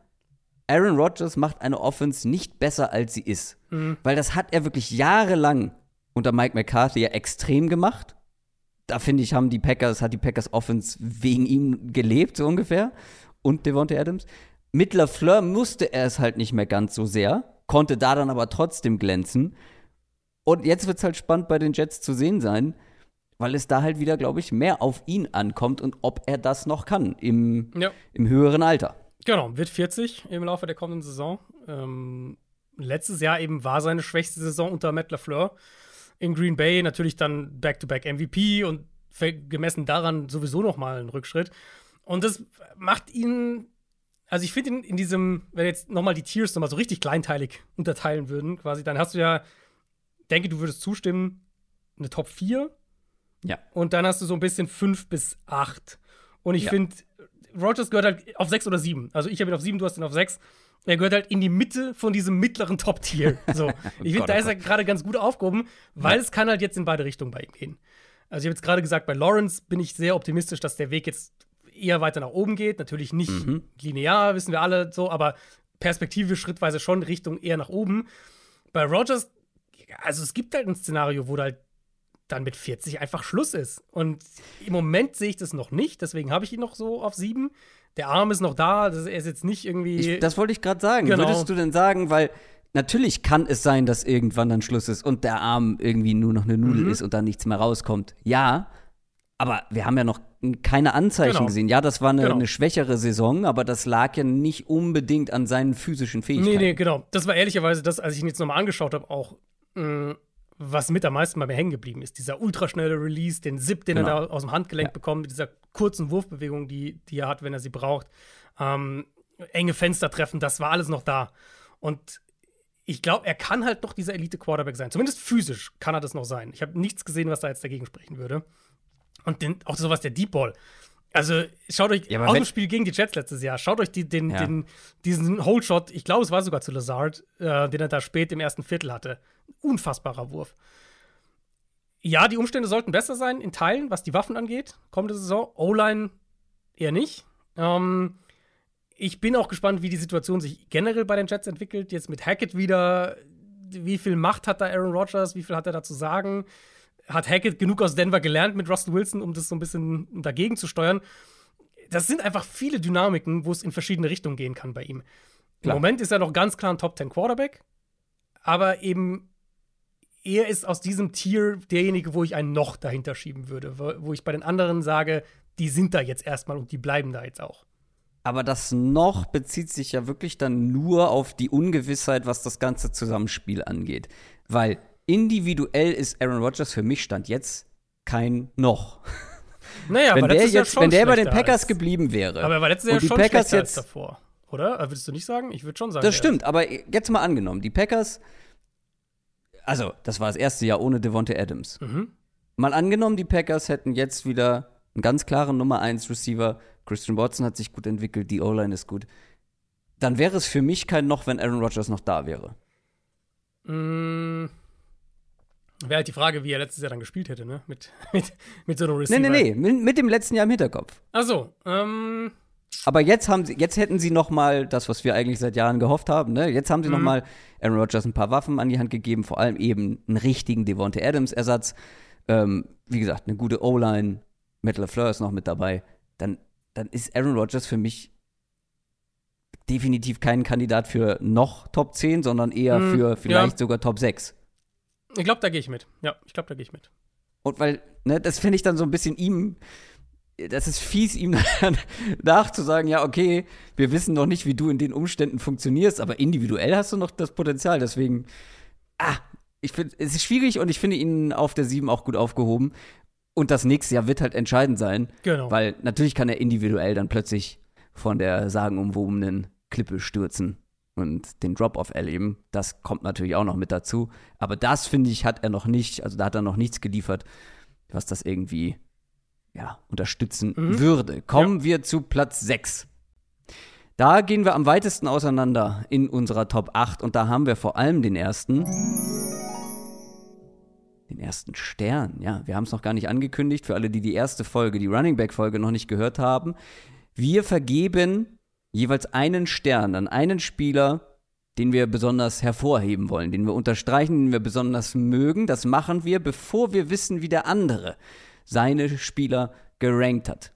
Aaron Rodgers macht eine Offense nicht besser, als sie ist. Weil das hat er wirklich jahrelang unter Mike McCarthy ja extrem gemacht. Da finde ich, haben die Packers, hat die Packers Offense wegen ihm gelebt, so ungefähr. Und Devontae Adams. Mit LaFleur musste er es halt nicht mehr ganz so sehr, konnte da dann aber trotzdem glänzen. Und jetzt wird es halt spannend bei den Jets zu sehen sein, weil es da halt wieder, glaube ich, mehr auf ihn ankommt und ob er das noch kann im, Ja. im höheren Alter. Genau, wird 40 im Laufe der kommenden Saison. Ähm, letztes Jahr eben war seine schwächste Saison unter Matt LaFleur. In Green Bay natürlich dann Back-to-Back MVP und gemessen daran sowieso noch mal ein Rückschritt. Und das macht ihn, also ich finde ihn in diesem, wenn jetzt noch mal die Tiers noch mal so richtig kleinteilig unterteilen würden, quasi, dann hast du ja, denke, du würdest zustimmen, eine Top 4 Ja. und dann hast du so ein bisschen 5 bis 8. Und ich Ja. finde, Rogers gehört halt auf 6 oder 7. Also ich habe ihn auf 7, du hast ihn auf 6. Er gehört halt in die Mitte von diesem mittleren Top-Tier. So. Ich finde, Gott, da oh ist er gerade ganz gut aufgehoben, weil es kann halt jetzt in beide Richtungen bei ihm gehen. Also ich habe jetzt gerade gesagt, bei Lawrence bin ich sehr optimistisch, dass der Weg jetzt eher weiter nach oben geht. Natürlich nicht linear, wissen wir alle so, aber perspektivisch schrittweise schon Richtung eher nach oben. Bei Rogers, also es gibt halt ein Szenario, wo da halt dann mit 40 einfach Schluss ist. Und im Moment sehe ich das noch nicht, deswegen habe ich ihn noch so auf 7. Der Arm ist noch da, das, er ist jetzt nicht irgendwie. Ich, das wollte ich gerade sagen. Genau. Würdest du denn sagen, weil natürlich kann es sein, dass irgendwann dann Schluss ist und der Arm irgendwie nur noch eine Nudel Mhm. ist und da nichts mehr rauskommt? Ja, aber wir haben ja noch keine Anzeichen Genau. gesehen. Ja, das war eine, Genau. eine schwächere Saison, aber das lag ja nicht unbedingt an seinen physischen Fähigkeiten. Nee, nee, genau. Das war ehrlicherweise das, als ich ihn jetzt nochmal angeschaut habe, auch, mh, was mit am meisten bei mir hängen geblieben ist. Dieser ultraschnelle Release, den Zip, den Genau. er da aus dem Handgelenk Ja. bekommt, mit dieser kurzen Wurfbewegung, die, die er hat, wenn er sie braucht. Ähm, enge Fenster treffen, das war alles noch da. Und ich glaube, er kann halt noch dieser Elite-Quarterback sein. Zumindest physisch kann er das noch sein. Ich habe nichts gesehen, was da jetzt dagegen sprechen würde. Und den, auch sowas der Deep Ball. Also schaut euch Ja, aus dem Spiel gegen die Jets letztes Jahr, schaut euch die, den, Ja. den, diesen Hold-Shot, ich glaube, es war sogar zu Lazard, äh, den er da spät im ersten Viertel hatte. Unfassbarer Wurf. Ja, die Umstände sollten besser sein in Teilen, was die Waffen angeht. Kommende Saison. O-Line eher nicht. Ähm, ich bin auch gespannt, wie die Situation sich generell bei den Jets entwickelt. Jetzt mit Hackett wieder. Wie viel Macht hat da Aaron Rodgers? Wie viel hat er da zu sagen? Hat Hackett genug aus Denver gelernt mit Russell Wilson, um das so ein bisschen dagegen zu steuern? das sind einfach viele Dynamiken, wo es in verschiedene Richtungen gehen kann bei ihm. Klar. Im Moment ist er noch ganz klar ein Top 10 Quarterback, aber eben er ist aus diesem Tier derjenige, wo ich einen noch dahinter schieben würde, wo, wo ich bei den anderen sage, die sind da jetzt erstmal und die bleiben da jetzt auch. Aber das noch bezieht sich ja wirklich dann nur auf die Ungewissheit, was das ganze Zusammenspiel angeht. Weil individuell ist Aaron Rodgers für mich Stand jetzt kein noch. Naja, wenn aber der jetzt, schon wenn der bei den Packers als- geblieben wäre. Aber er war letztes Jahr schon Packers schlechter jetzt davor, oder? Würdest du nicht sagen? Ich würde schon sagen. Das stimmt, aber jetzt mal angenommen, die Packers, also das war das erste Jahr ohne Devontae Adams. Mhm. Mal angenommen, die Packers hätten jetzt wieder einen ganz klaren Nummer 1 Receiver. Christian Watson hat sich gut entwickelt, die O-Line ist gut. Dann wäre es für mich kein Noch, wenn Aaron Rodgers noch da wäre. Mm, Wäre halt die Frage, wie er letztes Jahr dann gespielt hätte, ne? Mit, mit, mit so einem Nee, Receiver. nee, nee, mit, mit dem letzten Jahr im Hinterkopf. Ach so, ähm, Aber jetzt haben sie, jetzt hätten sie noch mal das, was wir eigentlich seit Jahren gehofft haben. Ne? Jetzt haben sie noch mal Aaron Rodgers ein paar Waffen an die Hand gegeben, vor allem eben einen richtigen Devontae Adams Ersatz. Ähm, wie gesagt, eine gute O-Line. Matt LaFleur ist noch mit dabei. Dann, dann ist Aaron Rodgers für mich definitiv kein Kandidat für noch Top 10, sondern eher Mm, für vielleicht ja. sogar Top 6. ich glaube, da gehe ich mit. Ja, ich glaube, da gehe ich mit. Und weil, ne, das finde ich dann so ein bisschen ihm, das ist fies, ihm nachzusagen, ja, okay, wir wissen noch nicht, wie du in den Umständen funktionierst, aber individuell hast du noch das Potenzial. Deswegen, ah, ich finde, es ist schwierig und ich finde ihn auf der 7 auch gut aufgehoben. Und das nächste Jahr wird halt entscheidend sein, Genau. weil natürlich kann er individuell dann plötzlich von der sagenumwobenen Klippe stürzen und den Drop-Off erleben. Das kommt natürlich auch noch mit dazu. Aber das, finde ich, hat er noch nicht, also da hat er noch nichts geliefert, was das irgendwie ja, unterstützen Mhm. würde. Kommen wir zu Platz 6. Da gehen wir am weitesten auseinander in unserer Top 8 und da haben wir vor allem den ersten. Den ersten Stern, ja. Wir haben es noch gar nicht angekündigt, für alle, die die erste Folge, die Running Back-Folge noch nicht gehört haben. Wir vergeben jeweils einen Stern an einen Spieler, den wir besonders hervorheben wollen, den wir unterstreichen, den wir besonders mögen. Das machen wir, bevor wir wissen, wie der andere seine Spieler gerankt hat.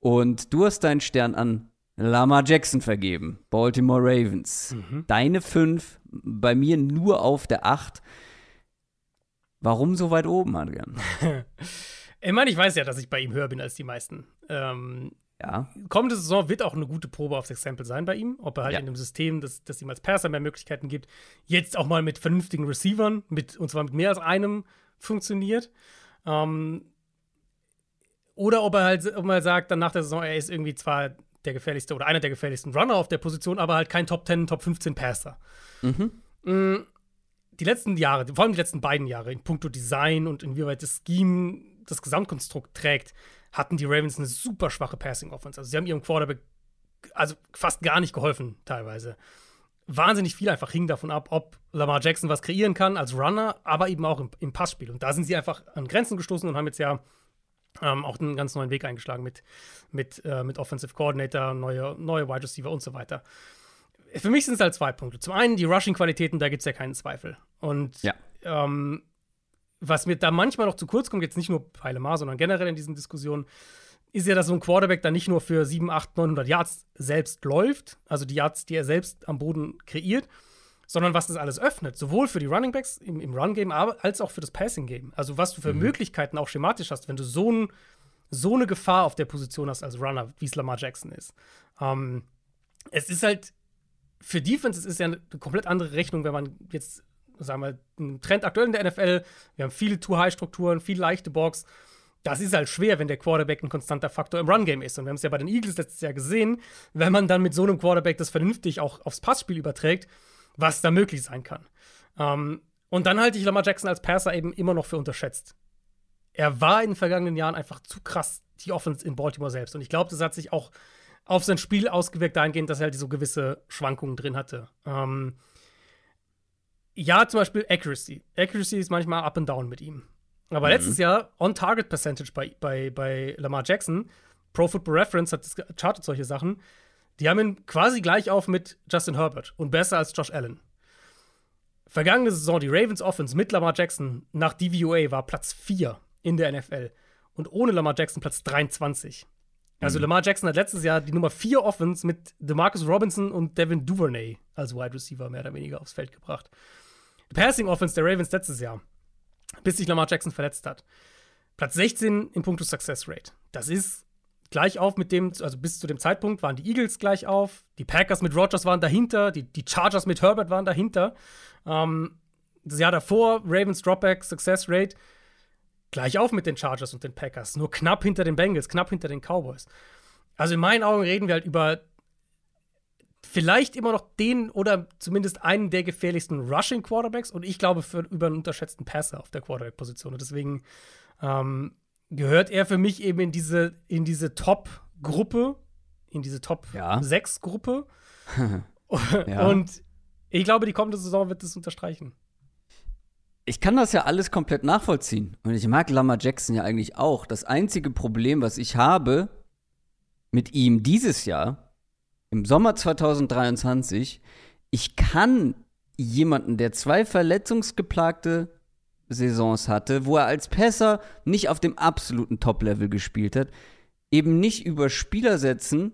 Und du hast deinen Stern an Lama Jackson vergeben, Baltimore Ravens. Deine fünf, bei mir nur auf der acht. Warum so weit oben, Adrian? Ich meine, ich weiß ja, dass ich bei ihm höher bin als die meisten. Ähm, Ja, kommende Saison wird auch eine gute Probe aufs Exempel sein bei ihm, ob er halt Ja. in einem System, das, das ihm als Passer mehr Möglichkeiten gibt, jetzt auch mal mit vernünftigen Receivern, mit, und zwar mit mehr als einem, funktioniert. Ähm, oder ob er halt ob er sagt, dann nach der Saison, er ist irgendwie zwar der gefährlichste oder einer der gefährlichsten Runner auf der Position, aber halt kein Top 10, Top 15 Passer. Mm, Die letzten Jahre, vor allem die letzten beiden Jahre, in puncto Design und inwieweit das Scheme das Gesamtkonstrukt trägt, hatten die Ravens eine super schwache Passing-Offense. Also sie haben ihrem Quarterback also fast gar nicht geholfen, teilweise. Wahnsinnig viel einfach hing davon ab, ob Lamar Jackson was kreieren kann als Runner, aber eben auch im, im Passspiel. Und da sind sie einfach an Grenzen gestoßen und haben jetzt ja ähm, auch einen ganz neuen Weg eingeschlagen mit, mit, äh, mit Offensive Coordinator, neue, neue Wide Receiver und so weiter. Für mich sind es halt zwei Punkte. Zum einen die Rushing-Qualitäten, da gibt es ja keinen Zweifel. Und Ja. ähm, was mir da manchmal noch zu kurz kommt, jetzt nicht nur bei Lamar, sondern generell in diesen Diskussionen, ist ja, dass so ein Quarterback dann nicht nur für 7, 8, 900 Yards selbst läuft, also die Yards, die er selbst am Boden kreiert, sondern was das alles öffnet, sowohl für die Running Backs im, im Run-Game, als auch für das Passing-Game. Also was du für Möglichkeiten auch schematisch hast, wenn du so, ein, so eine Gefahr auf der Position hast als Runner, wie es Lamar Jackson ist. Ähm, es ist halt für Defense es ist ja eine komplett andere Rechnung, wenn man jetzt, sagen wir, einen Trend aktuell in der NFL, wir haben viele Too-High-Strukturen, viel leichte Box. Das ist halt schwer, wenn der Quarterback ein konstanter Faktor im Run-Game ist. Und wir haben es ja bei den Eagles letztes Jahr gesehen, wenn man dann mit so einem Quarterback das vernünftig auch aufs Passspiel überträgt, was da möglich sein kann. Ähm, und dann halte ich Lamar Jackson als Passer eben immer noch für unterschätzt. Er war in den vergangenen Jahren einfach zu krass, die Offense in Baltimore selbst. Und ich glaube, das hat sich auch auf sein Spiel ausgewirkt dahingehend, dass er halt so gewisse Schwankungen drin hatte. Ähm, ja, zum Beispiel Accuracy. Accuracy ist manchmal up and down mit ihm. Aber letztes Jahr On-Target-Percentage bei, bei, bei Lamar Jackson, Pro Football Reference hat das chartet solche Sachen, die haben ihn quasi gleich auf mit Justin Herbert und besser als Josh Allen. Vergangene Saison, die Ravens Offense mit Lamar Jackson nach DVOA war Platz 4 in der NFL und ohne Lamar Jackson Platz 23. Also Lamar Jackson hat letztes Jahr die Nummer 4 Offense mit DeMarcus Robinson und Devin Duvernay als Wide Receiver mehr oder weniger aufs Feld gebracht. Die Passing Offense der Ravens letztes Jahr, bis sich Lamar Jackson verletzt hat. Platz 16 im Punkto Success Rate. Das ist gleich auf mit dem, also bis zu dem Zeitpunkt waren die Eagles gleich auf, die Packers mit Rogers waren dahinter, die, die Chargers mit Herbert waren dahinter. Ähm, das Jahr davor, Ravens Dropback Success Rate, gleich auf mit den Chargers und den Packers, nur knapp hinter den Bengals, knapp hinter den Cowboys. Also in meinen Augen reden wir halt über vielleicht immer noch den oder zumindest einen der gefährlichsten Rushing Quarterbacks und ich glaube für über einen unterschätzten Passer auf der Quarterback-Position. Und deswegen ähm, gehört er für mich eben in diese, in diese Top-Gruppe, in diese Top-6-Gruppe. Ja. Und ich glaube, die kommende Saison wird das unterstreichen. Ich kann das ja alles komplett nachvollziehen. Und ich mag Lamar Jackson ja eigentlich auch. Das einzige Problem, was ich habe mit ihm dieses Jahr, im Sommer 2023, ich kann jemanden, der zwei verletzungsgeplagte Saisons hatte, wo er als Pässer nicht auf dem absoluten Top-Level gespielt hat, eben nicht über Spieler setzen,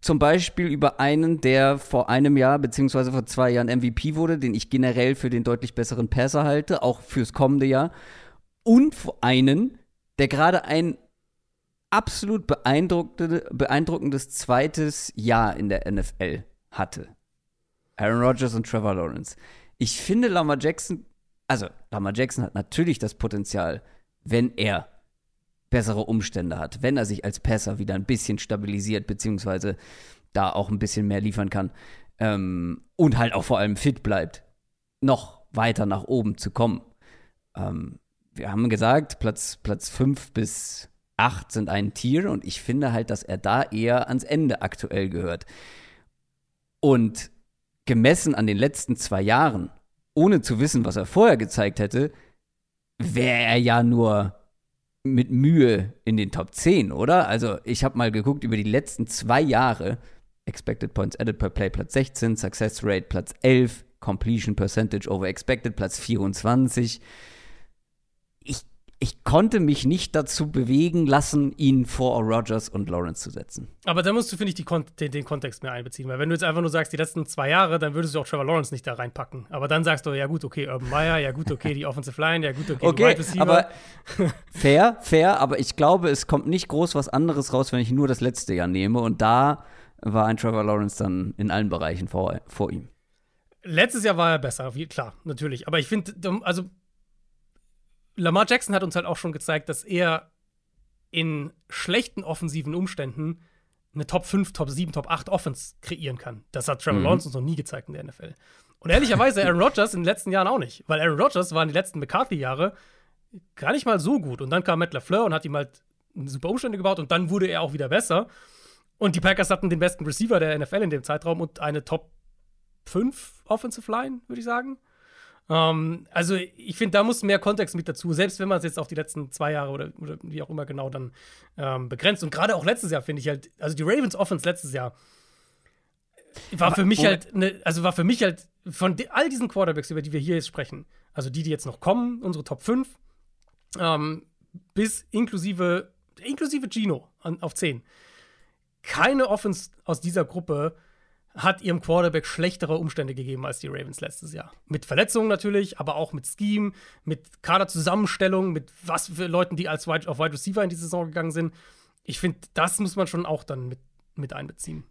zum Beispiel über einen, der vor einem Jahr beziehungsweise vor zwei Jahren MVP wurde, den ich generell für den deutlich besseren Passer halte, auch fürs kommende Jahr, und vor einen, der gerade ein absolut beeindruckende, beeindruckendes zweites Jahr in der NFL hatte. Aaron Rodgers und Trevor Lawrence. Ich finde, Lamar Jackson, also Lamar Jackson hat natürlich das Potenzial, wenn er bessere Umstände hat, wenn er sich als Passer wieder ein bisschen stabilisiert, beziehungsweise da auch ein bisschen mehr liefern kann ähm, und halt auch vor allem fit bleibt, noch weiter nach oben zu kommen. Ähm, wir haben gesagt, Platz, Platz 5 bis 8 sind ein Tier und ich finde halt, dass er da eher ans Ende aktuell gehört. Und gemessen an den letzten zwei Jahren, ohne zu wissen, was er vorher gezeigt hätte, wäre er ja nur mit Mühe in den Top 10, oder? Also, ich habe mal geguckt über die letzten zwei Jahre. Expected Points Added per Play Platz 16, Success Rate Platz 11, Completion Percentage over Expected Platz 24. Ich, ich konnte mich nicht dazu bewegen lassen, ihn vor Rogers und Lawrence zu setzen. Aber da musst du, finde ich, Kon den, den, Kontext mehr einbeziehen. Weil wenn du jetzt einfach nur sagst, die letzten zwei Jahre, dann würdest du auch Trevor Lawrence nicht da reinpacken. Aber dann sagst du, ja gut, okay, Urban Meyer, ja gut, okay, die Offensive Line, ja gut, okay, Okay, die Wide Receiver. aber fair, fair, aber ich glaube, es kommt nicht groß was anderes raus, wenn ich nur das letzte Jahr nehme. Und da war ein Trevor Lawrence dann in allen Bereichen vor, vor ihm. Letztes Jahr war er besser, klar, natürlich. Aber ich finde, also Lamar Jackson hat uns halt auch schon gezeigt, dass er in schlechten offensiven Umständen eine Top 5, Top 7, Top 8 Offense kreieren kann. Das hat Trevor Mhm. Lawrence uns noch nie gezeigt in der NFL. Und ehrlicherweise Aaron Rodgers in den letzten Jahren auch nicht. Weil Aaron Rodgers war in den letzten McCarthy-Jahre gar nicht mal so gut. Und dann kam Matt LaFleur und hat ihm halt super Umstände gebaut und dann wurde er auch wieder besser. Und die Packers hatten den besten Receiver der NFL in dem Zeitraum und eine Top 5 Offensive Line, würde ich sagen. Ähm, also ich finde, da muss mehr Kontext mit dazu, selbst wenn man es jetzt auf die letzten zwei Jahre oder, oder wie auch immer genau dann ähm, begrenzt. Und gerade auch letztes Jahr finde ich halt, also die Ravens Offense letztes Jahr war Aber für mich halt, ne, also war für mich halt von de- all diesen Quarterbacks, über die wir hier jetzt sprechen, also die, die jetzt noch kommen, unsere Top 5, ähm, bis inklusive, inklusive Gino an, auf 10. Keine Offense aus dieser Gruppe hat ihrem Quarterback schlechtere Umstände gegeben als die Ravens letztes Jahr. Mit Verletzungen natürlich, aber auch mit Scheme, mit Kaderzusammenstellung, mit was für Leuten, die als Wide, auf Wide Receiver in die Saison gegangen sind. Ich finde, das muss man schon auch dann mit, mit einbeziehen.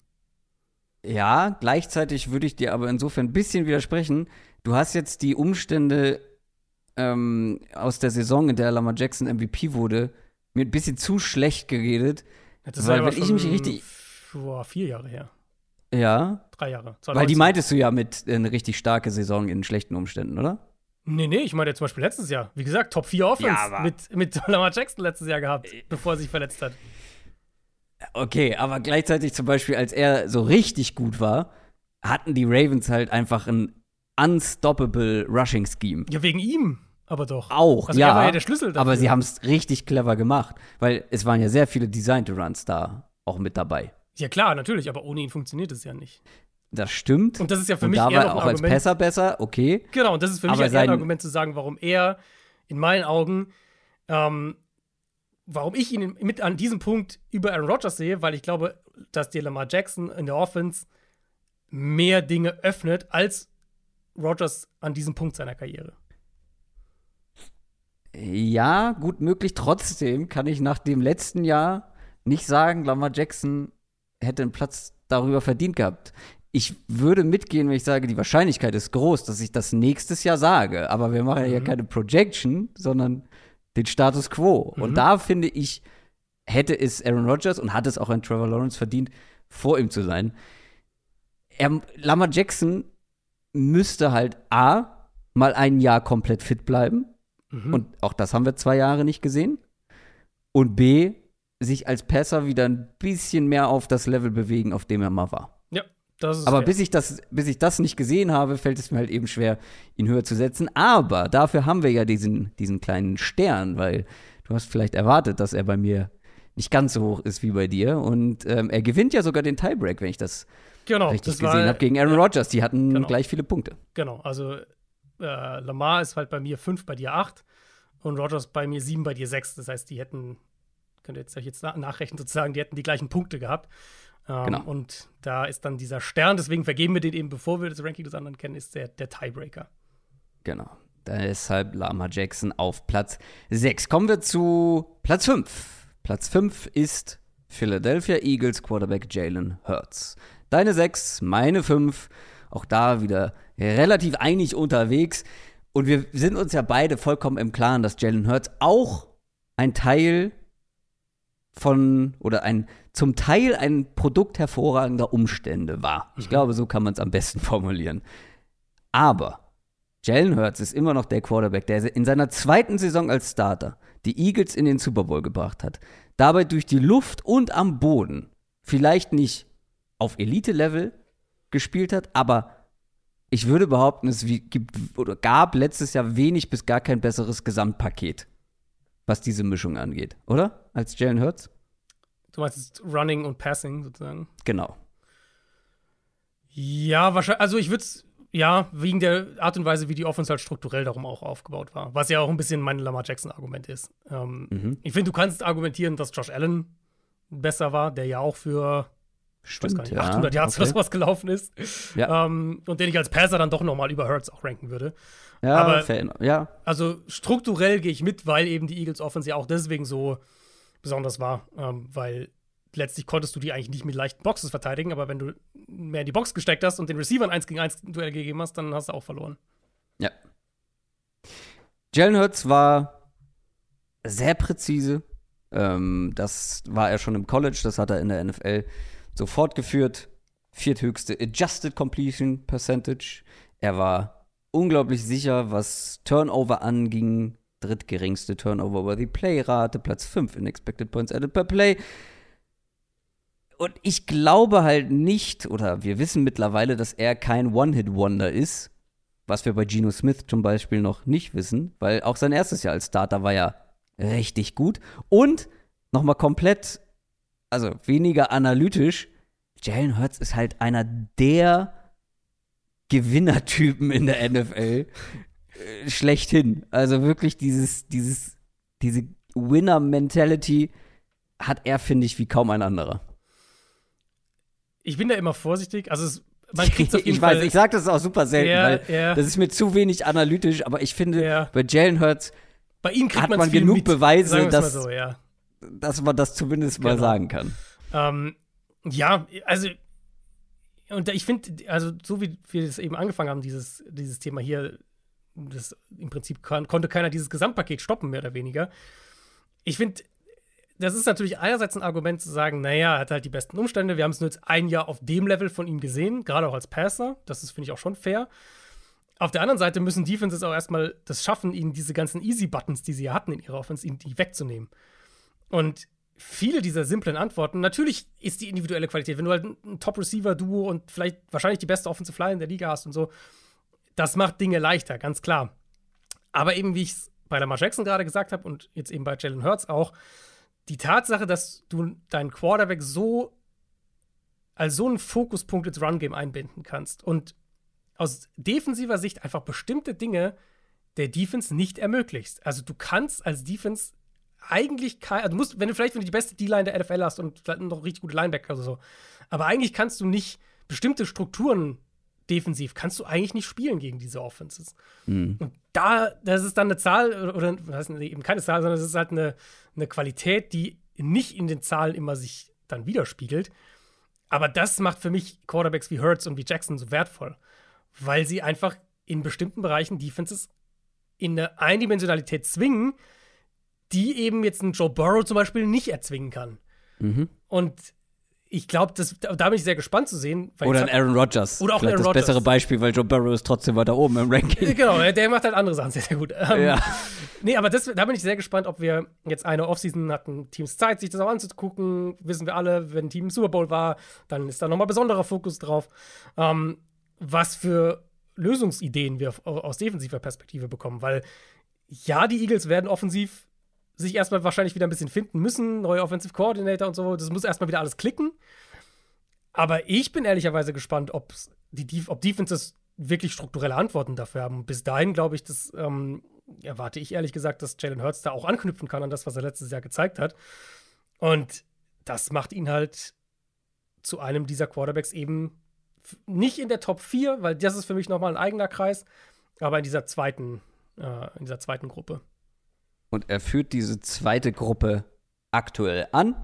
Ja, gleichzeitig würde ich dir aber insofern ein bisschen widersprechen. Du hast jetzt die Umstände ähm, aus der Saison, in der Lamar Jackson MVP wurde, mir ein bisschen zu schlecht geredet. Das Weil, aber wenn ich mich richtig- Boah, vier Jahre her. Ja, Drei Jahre. weil die 2019. meintest du ja mit äh, eine richtig starke Saison in schlechten Umständen, oder? Nee, nee, ich meine ja zum Beispiel letztes Jahr. Wie gesagt, Top 4 Offense Ja, mit, mit Lamar Jackson letztes Jahr gehabt, bevor er sich verletzt hat. Okay, aber gleichzeitig zum Beispiel, als er so richtig gut war, hatten die Ravens halt einfach ein unstoppable Rushing Scheme. Ja, wegen ihm, aber doch. Auch, Also ja. er war ja der Schlüssel dafür. aber sie haben es richtig clever gemacht, weil es waren ja sehr viele Designed Runs da auch mit dabei. Ja, klar, natürlich, aber ohne ihn funktioniert es ja nicht. Das stimmt. Und das ist ja für Und mich da eher noch ein auch als Argument. Pässer besser, okay. Genau, und das ist für mich eher ein Argument zu sagen, warum er in meinen Augen ähm, warum ich ihn mit an diesem Punkt über Aaron Rodgers sehe, weil ich glaube, dass dir Lamar Jackson in der Offense mehr Dinge öffnet als Rodgers an diesem Punkt seiner Karriere. Ja, gut möglich. Trotzdem kann ich nach dem letzten Jahr nicht sagen, Lamar Jackson hätte einen Platz darüber verdient gehabt. Ich würde mitgehen, wenn ich sage, die Wahrscheinlichkeit ist groß, dass ich das nächstes Jahr sage. Aber wir machen mhm. ja keine Projection, sondern den Status quo. Mhm. Und da finde ich, hätte es Aaron Rodgers und hat es auch ein Trevor Lawrence verdient, vor ihm zu sein. Er, Lamar Jackson müsste halt A, mal ein Jahr komplett fit bleiben. Mhm. Und auch das haben wir zwei Jahre nicht gesehen. Und B, sich als Passer wieder ein bisschen mehr auf das Level bewegen, auf dem er mal war. Ja, das ist Aber bis ich das, bis ich das nicht gesehen habe, fällt es mir halt eben schwer, ihn höher zu setzen. Aber dafür haben wir ja diesen, diesen kleinen Stern, weil du hast vielleicht erwartet, dass er bei mir nicht ganz so hoch ist wie bei dir. Und ähm, er gewinnt ja sogar den Tiebreak, wenn ich das genau, richtig das gesehen habe, gegen Aaron ja, Rodgers. Die hatten genau. gleich viele Punkte. Genau, also äh, Lamar ist halt bei mir fünf, bei dir acht und Rodgers bei mir sieben, bei dir sechs. Das heißt, die hätten könnt ihr jetzt euch jetzt nachrechnen, sozusagen, die hätten die gleichen Punkte gehabt. Ähm, genau. Und da ist dann dieser Stern, deswegen vergeben wir den eben, bevor wir das Ranking des anderen kennen, ist der, der Tiebreaker. Genau. Deshalb Lama Jackson auf Platz 6. Kommen wir zu Platz 5. Platz 5 ist Philadelphia Eagles Quarterback Jalen Hurts. Deine 6, meine 5. Auch da wieder relativ einig unterwegs. Und wir sind uns ja beide vollkommen im Klaren, dass Jalen Hurts auch ein Teil von oder ein zum Teil ein Produkt hervorragender Umstände war. Ich mhm. glaube, so kann man es am besten formulieren. Aber Jalen Hurts ist immer noch der Quarterback, der in seiner zweiten Saison als Starter die Eagles in den Super Bowl gebracht hat. Dabei durch die Luft und am Boden vielleicht nicht auf Elite-Level gespielt hat, aber ich würde behaupten, es gibt oder gab letztes Jahr wenig bis gar kein besseres Gesamtpaket was diese Mischung angeht, oder? Als Jalen Hurts? Du meinst Running und Passing sozusagen? Genau. Ja, wahrscheinlich. Also ich würde es, ja, wegen der Art und Weise, wie die Offense halt strukturell darum auch aufgebaut war. Was ja auch ein bisschen mein Lamar Jackson-Argument ist. Ähm, mhm. Ich finde, du kannst argumentieren, dass Josh Allen besser war, der ja auch für Stimmt, nicht, 800 ja, Yards okay. oder sowas gelaufen ist. Ja. Ähm, und den ich als Passer dann doch noch mal über Hurts auch ranken würde. Ja, aber Fan, ja. Also strukturell gehe ich mit, weil eben die Eagles Offense ja auch deswegen so besonders war, ähm, weil letztlich konntest du die eigentlich nicht mit leichten Boxes verteidigen, aber wenn du mehr in die Box gesteckt hast und den Receiver ein 1 gegen 1 Duell gegeben hast, dann hast du auch verloren. Ja. Jalen Hurts war sehr präzise. Ähm, das war er schon im College, das hat er in der NFL so fortgeführt. Vierthöchste Adjusted Completion Percentage. Er war unglaublich sicher, was Turnover anging. Drittgeringste Turnover-worthy Play-Rate, Platz 5 in Expected Points Added per Play. Und ich glaube halt nicht, oder wir wissen mittlerweile, dass er kein One-Hit-Wonder ist, was wir bei Geno Smith zum Beispiel noch nicht wissen, weil auch sein erstes Jahr als Starter war ja richtig gut. Und nochmal komplett, also weniger analytisch, Jalen Hurts ist halt einer der Gewinnertypen in der NFL äh, schlechthin. Also wirklich dieses, dieses, diese Winner-Mentality hat er, finde ich, wie kaum ein anderer. Ich bin da immer vorsichtig. Also es, man kriegt auf jeden ich Fall. Weiß, ich sage das auch super selten, ja, weil ja. das ist mir zu wenig analytisch, aber ich finde, ja. bei Jalen Hurts bei ihm hat man genug mit, Beweise, dass, so, dass man das zumindest genau. mal sagen kann. Ähm, ja, also und ich finde, also so wie wir das eben angefangen haben, dieses, dieses Thema hier, das im Prinzip kann, konnte keiner dieses Gesamtpaket stoppen, mehr oder weniger. Ich finde, das ist natürlich einerseits ein Argument zu sagen, naja, er hat halt die besten Umstände. Wir haben es nur jetzt ein Jahr auf dem Level von ihm gesehen, gerade auch als Passer. Das ist, finde ich, auch schon fair. Auf der anderen Seite müssen Defenses auch erstmal das schaffen, ihnen diese ganzen Easy-Buttons, die sie ja hatten in ihrer Offense, ihnen die wegzunehmen. Und viele dieser simplen Antworten, natürlich ist die individuelle Qualität, wenn du halt ein Top-Receiver-Duo und vielleicht wahrscheinlich die beste Offensive Line in der Liga hast und so, das macht Dinge leichter, ganz klar. Aber eben, wie ich es bei Lamar Jackson gerade gesagt habe und jetzt eben bei Jalen Hurts auch, die Tatsache, dass du deinen Quarterback so als so einen Fokuspunkt ins Run-Game einbinden kannst und aus defensiver Sicht einfach bestimmte Dinge der Defense nicht ermöglicht. Also du kannst als Defense eigentlich kein, also du musst, wenn du vielleicht wenn du die beste D-Line der NFL hast und vielleicht noch richtig gute Linebacker oder so, aber eigentlich kannst du nicht bestimmte Strukturen defensiv kannst du eigentlich nicht spielen gegen diese Offenses. Mhm. Und da, das ist dann eine Zahl, oder das ist eben keine Zahl, sondern es ist halt eine, eine Qualität, die nicht in den Zahlen immer sich dann widerspiegelt. Aber das macht für mich Quarterbacks wie Hurts und wie Jackson so wertvoll, weil sie einfach in bestimmten Bereichen Defenses in eine Eindimensionalität zwingen, die eben jetzt ein Joe Burrow zum Beispiel nicht erzwingen kann. Mhm. Und ich glaube, da bin ich sehr gespannt zu sehen. Oder ein Aaron Rodgers. Oder auch Vielleicht Aaron das Rodgers. bessere Beispiel, weil Joe Burrow ist trotzdem weiter oben im Ranking. Genau, der macht halt andere Sachen sehr, sehr gut. Ähm, Ja. Nee, aber das, da bin ich sehr gespannt, ob wir jetzt eine Offseason hatten, Teams Zeit, sich das auch anzugucken. Wissen wir alle, wenn ein Team im Super Bowl war, dann ist da nochmal besonderer Fokus drauf. Ähm, was für Lösungsideen wir aus defensiver Perspektive bekommen, weil ja, die Eagles werden offensiv sich erstmal wahrscheinlich wieder ein bisschen finden müssen, neue Offensive Coordinator und so. Das muss erstmal wieder alles klicken. Aber ich bin ehrlicherweise gespannt, ob's die, ob Defenses wirklich strukturelle Antworten dafür haben. Bis dahin glaube ich, das ähm, erwarte ich ehrlich gesagt, dass Jalen Hurts da auch anknüpfen kann an das, was er letztes Jahr gezeigt hat. Und das macht ihn halt zu einem dieser Quarterbacks eben nicht in der Top 4, weil das ist für mich nochmal ein eigener Kreis, aber in dieser zweiten, äh, in dieser zweiten Gruppe. Und er führt diese zweite Gruppe aktuell an.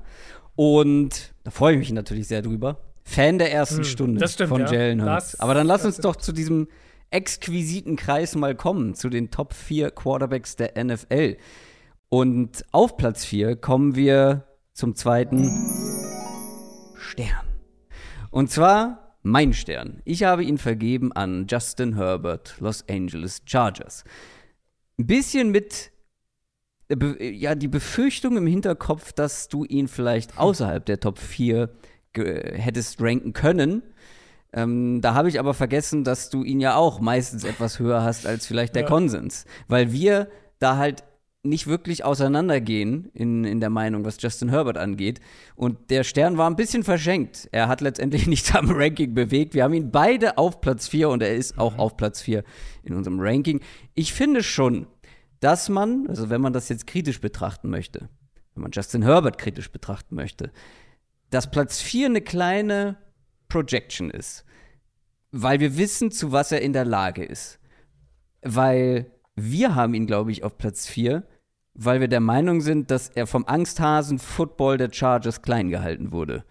Und da freue ich mich natürlich sehr drüber. Fan der ersten Hm, Stunde stimmt, von ja. Jalen Hurts. Aber dann lass uns doch zu diesem exquisiten Kreis mal kommen, zu den Top 4 Quarterbacks der NFL. Und auf Platz 4 kommen wir zum zweiten Stern. Und zwar mein Stern. Ich habe ihn vergeben an Justin Herbert, Los Angeles Chargers. Ein bisschen mit ja, die Befürchtung im Hinterkopf, dass du ihn vielleicht außerhalb der Top 4 ge- hättest ranken können. Ähm, da habe ich aber vergessen, dass du ihn ja auch meistens etwas höher hast als vielleicht der Ja. Konsens. Weil wir da halt nicht wirklich auseinandergehen in, in der Meinung, was Justin Herbert angeht. Und der Stern war ein bisschen verschenkt. Er hat letztendlich nichts am Ranking bewegt. Wir haben ihn beide auf Platz 4 und er ist auch auf Platz 4 in unserem Ranking. Ich finde schon, dass man, also wenn man das jetzt kritisch betrachten möchte, wenn man Justin Herbert kritisch betrachten möchte, dass Platz 4 eine kleine Projection ist. Weil wir wissen, zu was er in der Lage ist. Weil wir haben ihn, glaube ich, auf Platz 4, weil wir der Meinung sind, dass er vom Angsthasen Football der Chargers klein gehalten wurde.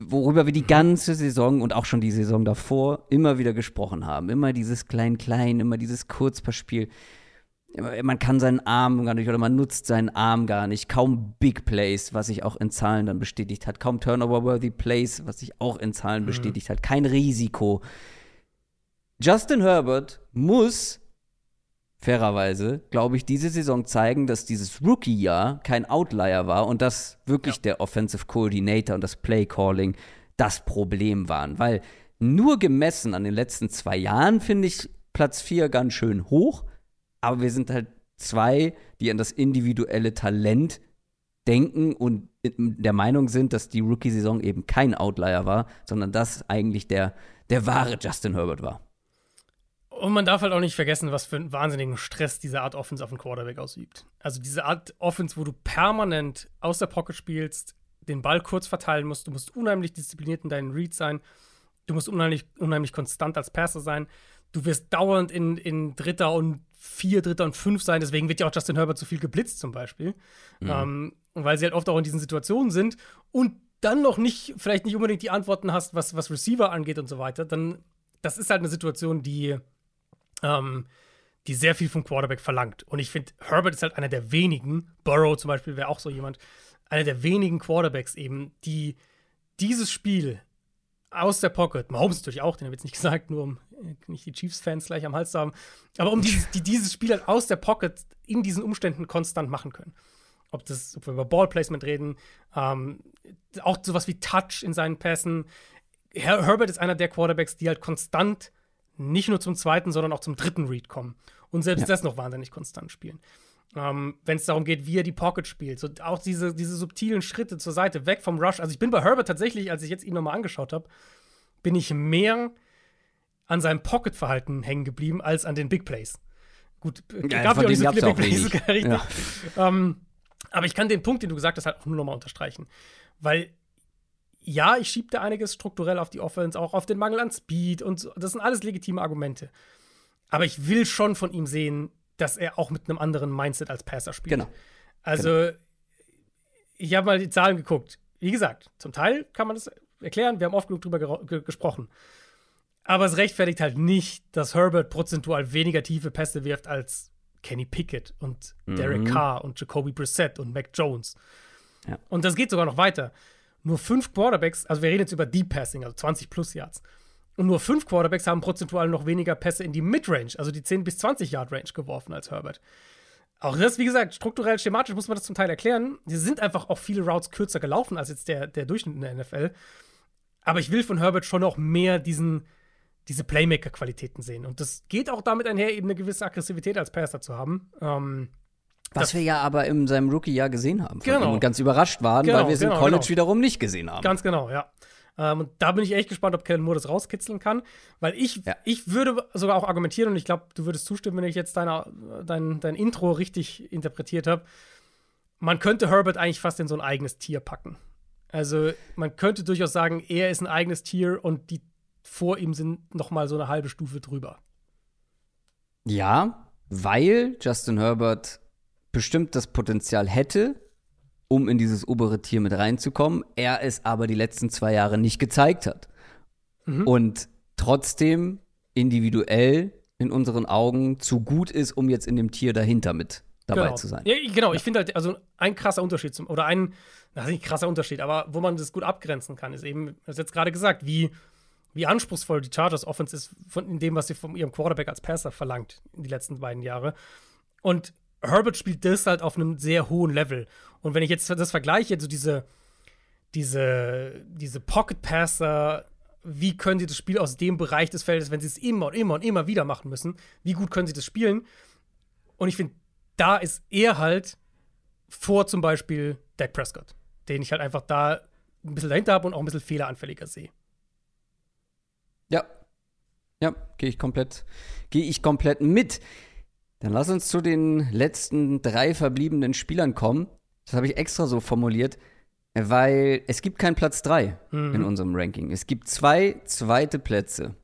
Worüber wir die ganze Saison und auch schon die Saison davor immer wieder gesprochen haben. Immer dieses Klein-Klein, immer dieses Kurzpassspiel. Man kann seinen Arm gar nicht oder man nutzt seinen Arm gar nicht. Kaum Big Plays, was sich auch in Zahlen dann bestätigt hat. Kaum Turnover-worthy Plays, was sich auch in Zahlen bestätigt hat. Kein Risiko. Justin Herbert muss fairerweise, glaube ich, diese Saison zeigen, dass dieses Rookie-Jahr kein Outlier war und dass wirklich der Offensive Coordinator und das Play Calling das Problem waren. Weil nur gemessen an den letzten zwei Jahren finde ich Platz 4 ganz schön hoch, aber wir sind halt zwei, die an das individuelle Talent denken und der Meinung sind, dass die Rookie-Saison eben kein Outlier war, sondern dass eigentlich der, der wahre Justin Herbert war. Und man darf halt auch nicht vergessen, was für einen wahnsinnigen Stress diese Art Offense auf den Quarterback ausübt. Also diese Art Offense, wo du permanent aus der Pocket spielst, den Ball kurz verteilen musst, du musst unheimlich diszipliniert in deinen Reads sein, du musst unheimlich, unheimlich konstant als Passer sein, du wirst dauernd in, in Dritter und Vier, Dritter und Fünf sein, deswegen wird ja auch Justin Herbert so viel geblitzt zum Beispiel, ähm, weil sie halt oft auch in diesen Situationen sind und dann noch nicht, vielleicht nicht unbedingt die Antworten hast, was, was Receiver angeht und so weiter, dann, das ist halt eine Situation, die ähm, die sehr viel vom Quarterback verlangt. Und ich finde, Herbert ist halt einer der wenigen, Burrow zum Beispiel wäre auch so jemand, einer der wenigen Quarterbacks eben, die dieses Spiel aus der Pocket, Mahomes natürlich auch, den habe ich jetzt nicht gesagt, nur um äh, nicht die Chiefs-Fans gleich am Hals zu haben, aber um dieses, die dieses Spiel halt aus der Pocket in diesen Umständen konstant machen können. Ob, das, ob wir über Ballplacement reden, ähm, auch sowas wie Touch in seinen Pässen. Her Herbert ist einer der Quarterbacks, die halt konstant nicht nur zum zweiten, sondern auch zum dritten Read kommen. Und selbst Ja. das noch wahnsinnig konstant spielen. Ähm, Wenn es darum geht, wie er die Pocket spielt. So, auch diese, diese subtilen Schritte zur Seite, weg vom Rush. Also ich bin bei Herbert tatsächlich, als ich jetzt ihn nochmal angeschaut habe, bin ich mehr an seinem Pocket-Verhalten hängen geblieben als an den Big Plays. Gut, Ja, gab ja auch nicht so viele Big Plays, richtig. Ja. Ähm, Aber ich kann den Punkt, den du gesagt hast, halt auch nur nochmal unterstreichen. Weil, ja, ich schiebe da einiges strukturell auf die Offense, auch auf den Mangel an Speed und so. Das sind alles legitime Argumente. Aber ich will schon von ihm sehen, dass er auch mit einem anderen Mindset als Passer spielt. Genau. Also, Genau. ich habe mal die Zahlen geguckt. Wie gesagt, zum Teil kann man das erklären. Wir haben oft genug drüber ge gesprochen. Aber es rechtfertigt halt nicht, dass Herbert prozentual weniger tiefe Pässe wirft als Kenny Pickett und Derek Carr und Jacoby Brissett und Mac Jones. Ja. Und das geht sogar noch weiter. Nur fünf Quarterbacks, also wir reden jetzt über Deep Passing, also 20 plus Yards. Und nur fünf Quarterbacks haben prozentual noch weniger Pässe in die Midrange, also die 10 bis 20 Yard Range geworfen als Herbert. Auch das, wie gesagt, strukturell, schematisch muss man das zum Teil erklären. Die sind einfach auch viele Routes kürzer gelaufen als jetzt der, der Durchschnitt in der NFL. Aber ich will von Herbert schon noch mehr diesen, diese Playmaker-Qualitäten sehen. Und das geht auch damit einher, eben eine gewisse Aggressivität als Passer zu haben. Ähm, Was wir ja aber in seinem Rookie-Jahr gesehen haben. Genau. Und ganz überrascht waren, Genau, weil wir es genau, im College genau. wiederum nicht gesehen haben. Ganz genau, ja. Ähm, und da bin ich echt gespannt, ob Kellen Moore das rauskitzeln kann. Weil ich, Ja. ich würde sogar auch argumentieren, und ich glaube, du würdest zustimmen, wenn ich jetzt deine, dein, dein Intro richtig interpretiert habe. Man könnte Herbert eigentlich fast in so ein eigenes Tier packen. Also man könnte durchaus sagen, er ist ein eigenes Tier und die vor ihm sind noch mal so eine halbe Stufe drüber. Ja, weil Justin Herbert bestimmt das Potenzial hätte, um in dieses obere Tier mit reinzukommen, er es aber die letzten zwei Jahre nicht gezeigt hat. Mhm. Und trotzdem individuell in unseren Augen zu gut ist, um jetzt in dem Tier dahinter mit dabei genau. zu sein. Ja, genau, ich finde halt, also ein krasser Unterschied zum, oder ein, na, nicht krasser Unterschied, aber wo man das gut abgrenzen kann, ist eben, du hast jetzt gerade gesagt, wie, wie anspruchsvoll die Chargers Offense ist von in dem, was sie von ihrem Quarterback als Passer verlangt in die letzten beiden Jahre. Und Herbert spielt das halt auf einem sehr hohen Level. Und wenn ich jetzt das vergleiche, so diese, diese, diese Pocket Passer, wie können sie das Spiel aus dem Bereich des Feldes, wenn sie es immer und immer und immer wieder machen müssen, wie gut können sie das spielen? Und ich finde, da ist er halt vor zum Beispiel Dak Prescott, den ich halt einfach da ein bisschen dahinter habe und auch ein bisschen fehleranfälliger sehe. Ja. Ja, gehe ich komplett, gehe ich komplett mit. Dann lass uns zu den letzten drei verbliebenen Spielern kommen. Das habe ich extra so formuliert, weil es gibt keinen Platz drei in unserem Ranking. Es gibt zwei zweite Plätze.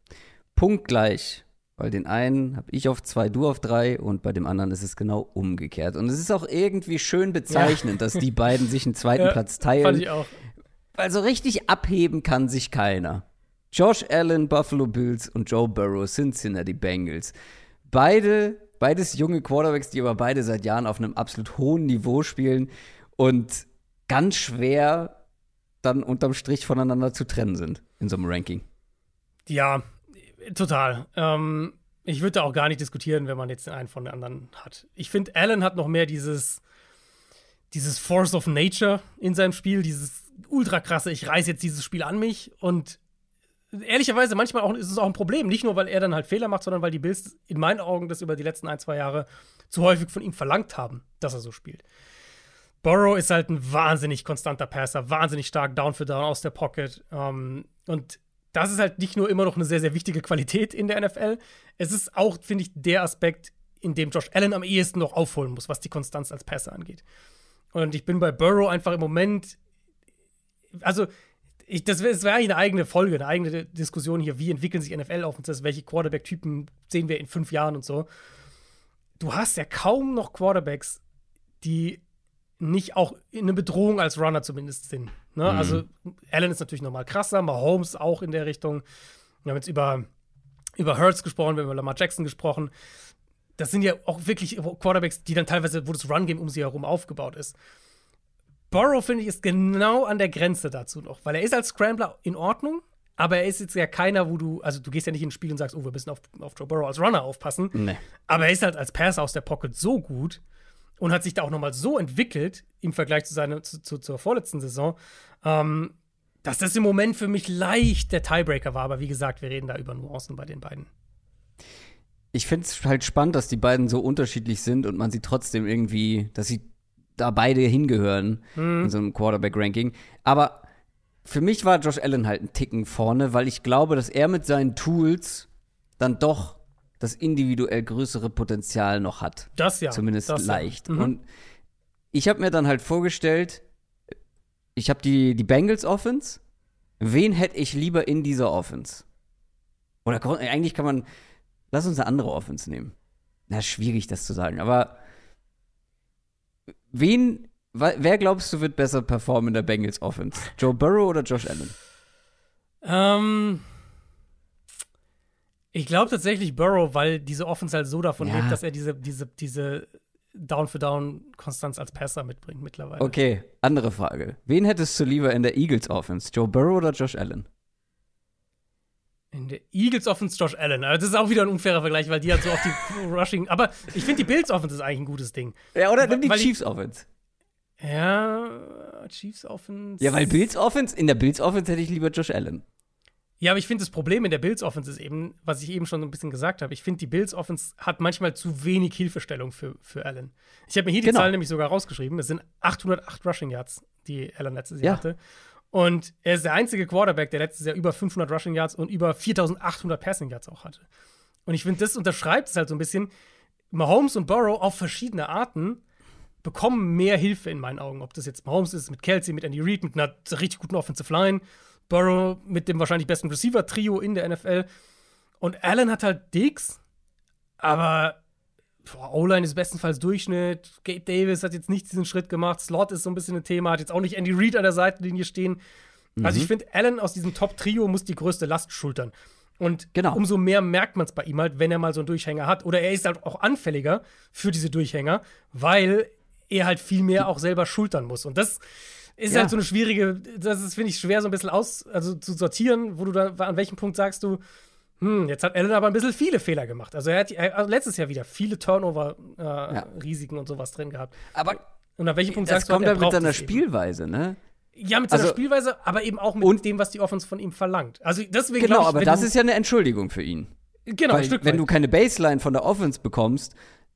Punktgleich. Weil den einen habe ich auf zwei, du auf drei und bei dem anderen ist es genau umgekehrt. Und es ist auch irgendwie schön bezeichnend, dass die beiden sich einen zweiten Ja, Platz Fand teilen. ich auch. Weil so richtig abheben kann sich keiner. Josh Allen, Buffalo Bills und Joe Burrow, Cincinnati Bengals. Beide, beides junge Quarterbacks, die aber beide seit Jahren auf einem absolut hohen Niveau spielen und ganz schwer dann unterm Strich voneinander zu trennen sind in so einem Ranking. Ja, total. Ähm, ich würde da auch gar nicht diskutieren, wenn man jetzt den einen von den anderen hat. Ich finde, Allen hat noch mehr dieses, dieses Force of Nature in seinem Spiel, dieses ultra krasse, ich reiß jetzt dieses Spiel an mich und ehrlicherweise manchmal auch, ist es auch ein Problem. Nicht nur, weil er dann halt Fehler macht, sondern weil die Bills in meinen Augen das über die letzten ein, zwei Jahre zu häufig von ihm verlangt haben, dass er so spielt. Burrow ist halt ein wahnsinnig konstanter Passer, wahnsinnig stark Down für Down aus der Pocket. Ähm, und das ist halt nicht nur immer noch eine sehr, sehr wichtige Qualität in der NFL. Es ist auch, finde ich, der Aspekt, in dem Josh Allen am ehesten noch aufholen muss, was die Konstanz als Passer angeht. Und ich bin bei Burrow einfach im Moment, also ich, das wäre wär eigentlich eine eigene Folge, eine eigene Diskussion hier, wie entwickeln sich NFL-Offenses, welche Quarterback-Typen sehen wir in fünf Jahren und so. Du hast ja kaum noch Quarterbacks, die nicht auch in eine Bedrohung als Runner zumindest sind. Ne? Also Allen ist natürlich nochmal krasser, Mahomes auch in der Richtung. Wir haben jetzt über, über Hurts gesprochen, wir haben über Lamar Jackson gesprochen. Das sind ja auch wirklich Quarterbacks, die dann teilweise, wo das Run-Game um sie herum aufgebaut ist. Burrow, finde ich, ist genau an der Grenze dazu noch, weil er ist als Scrambler in Ordnung, aber er ist jetzt ja keiner, wo du, also du gehst ja nicht ins Spiel und sagst, oh, wir müssen auf, auf Joe Burrow als Runner aufpassen. Nee. Aber er ist halt als Passer aus der Pocket so gut und hat sich da auch nochmal so entwickelt im Vergleich zu seiner, zu, zu, zur vorletzten Saison, ähm, dass das im Moment für mich leicht der Tiebreaker war. Aber wie gesagt, wir reden da über Nuancen bei den beiden. Ich finde es halt spannend, dass die beiden so unterschiedlich sind und man sie trotzdem irgendwie, dass sie da beide hingehören in so einem Quarterback-Ranking. Aber für mich war Josh Allen halt ein Ticken vorne, weil ich glaube, dass er mit seinen Tools dann doch das individuell größere Potenzial noch hat. Das ja. Zumindest das ja. leicht. Mhm. Und ich habe mir dann halt vorgestellt, ich habe die, die Bengals Offense. Wen hätte ich lieber in dieser Offense? Oder eigentlich kann man, lass uns eine andere Offense nehmen. Na, schwierig das zu sagen, aber wen, wer glaubst du wird besser performen in der Bengals Offense? Joe Burrow oder Josh Allen? Ähm, ich glaube tatsächlich Burrow, weil diese Offense halt so davon Ja. lebt, dass er diese, diese, diese Down-für-Down-Konstanz als Passer mitbringt mittlerweile. Okay, andere Frage. Wen hättest du lieber in der Eagles Offense? Joe Burrow oder Josh Allen? Der Eagles Offense Josh Allen. Aber das ist auch wieder ein unfairer Vergleich, weil die hat so auf die Rushing. Aber ich finde, die Bills Offense ist eigentlich ein gutes Ding. Ja, oder nimm die weil Chiefs Offense. Ja, Chiefs Offense. Ja, weil Bills Offense, in der Bills Offense hätte ich lieber Josh Allen. Ja, aber ich finde, das Problem in der Bills Offense ist eben, was ich eben schon so ein bisschen gesagt habe. Ich finde, die Bills Offense hat manchmal zu wenig Hilfestellung für, für Allen. Ich habe mir hier die Genau. Zahlen nämlich sogar rausgeschrieben. Es sind 808 Rushing Yards, die Allen letztes Ja. Jahr hatte. Und er ist der einzige Quarterback, der letztes Jahr über 500 Rushing Yards und über 4800 Passing Yards auch hatte. Und ich finde, das unterschreibt es halt so ein bisschen. Mahomes und Burrow auf verschiedene Arten bekommen mehr Hilfe in meinen Augen. Ob das jetzt Mahomes ist, mit Kelsey, mit Andy Reid, mit einer richtig guten Offensive Line. Burrow mit dem wahrscheinlich besten Receiver-Trio in der NFL. Und Allen hat halt Dicks, aber O-Line ist bestenfalls Durchschnitt. Gabe Davis hat jetzt nicht diesen Schritt gemacht. Slot ist so ein bisschen ein Thema, hat jetzt auch nicht Andy Reid an der Seitenlinie stehen. Also ich finde, Allen aus diesem Top-Trio muss die größte Last schultern. Und Genau. umso mehr merkt man es bei ihm halt, wenn er mal so einen Durchhänger hat. Oder er ist halt auch anfälliger für diese Durchhänger, weil er halt viel mehr auch selber schultern muss. Und das ist Ja. halt so eine schwierige, das ist, finde ich, schwer so ein bisschen aus, also zu sortieren, wo du da, an welchem Punkt sagst du, hm, jetzt hat Allen aber ein bisschen viele Fehler gemacht. Also er hat er hat letztes Jahr wieder viele Turnover-Risiken und sowas drin gehabt. Aber Und an welchem Punkt das sagst du, kommt er mit seiner es eben? Spielweise, ne? Ja, mit seiner Also- Spielweise, aber eben auch mit Und- dem, was die Offense von ihm verlangt. Also deswegen Genau, ich, aber wenn das du, ist ja eine Entschuldigung für ihn. genau, ein Weil, Stück wenn weit. du keine Baseline von der Offense bekommst,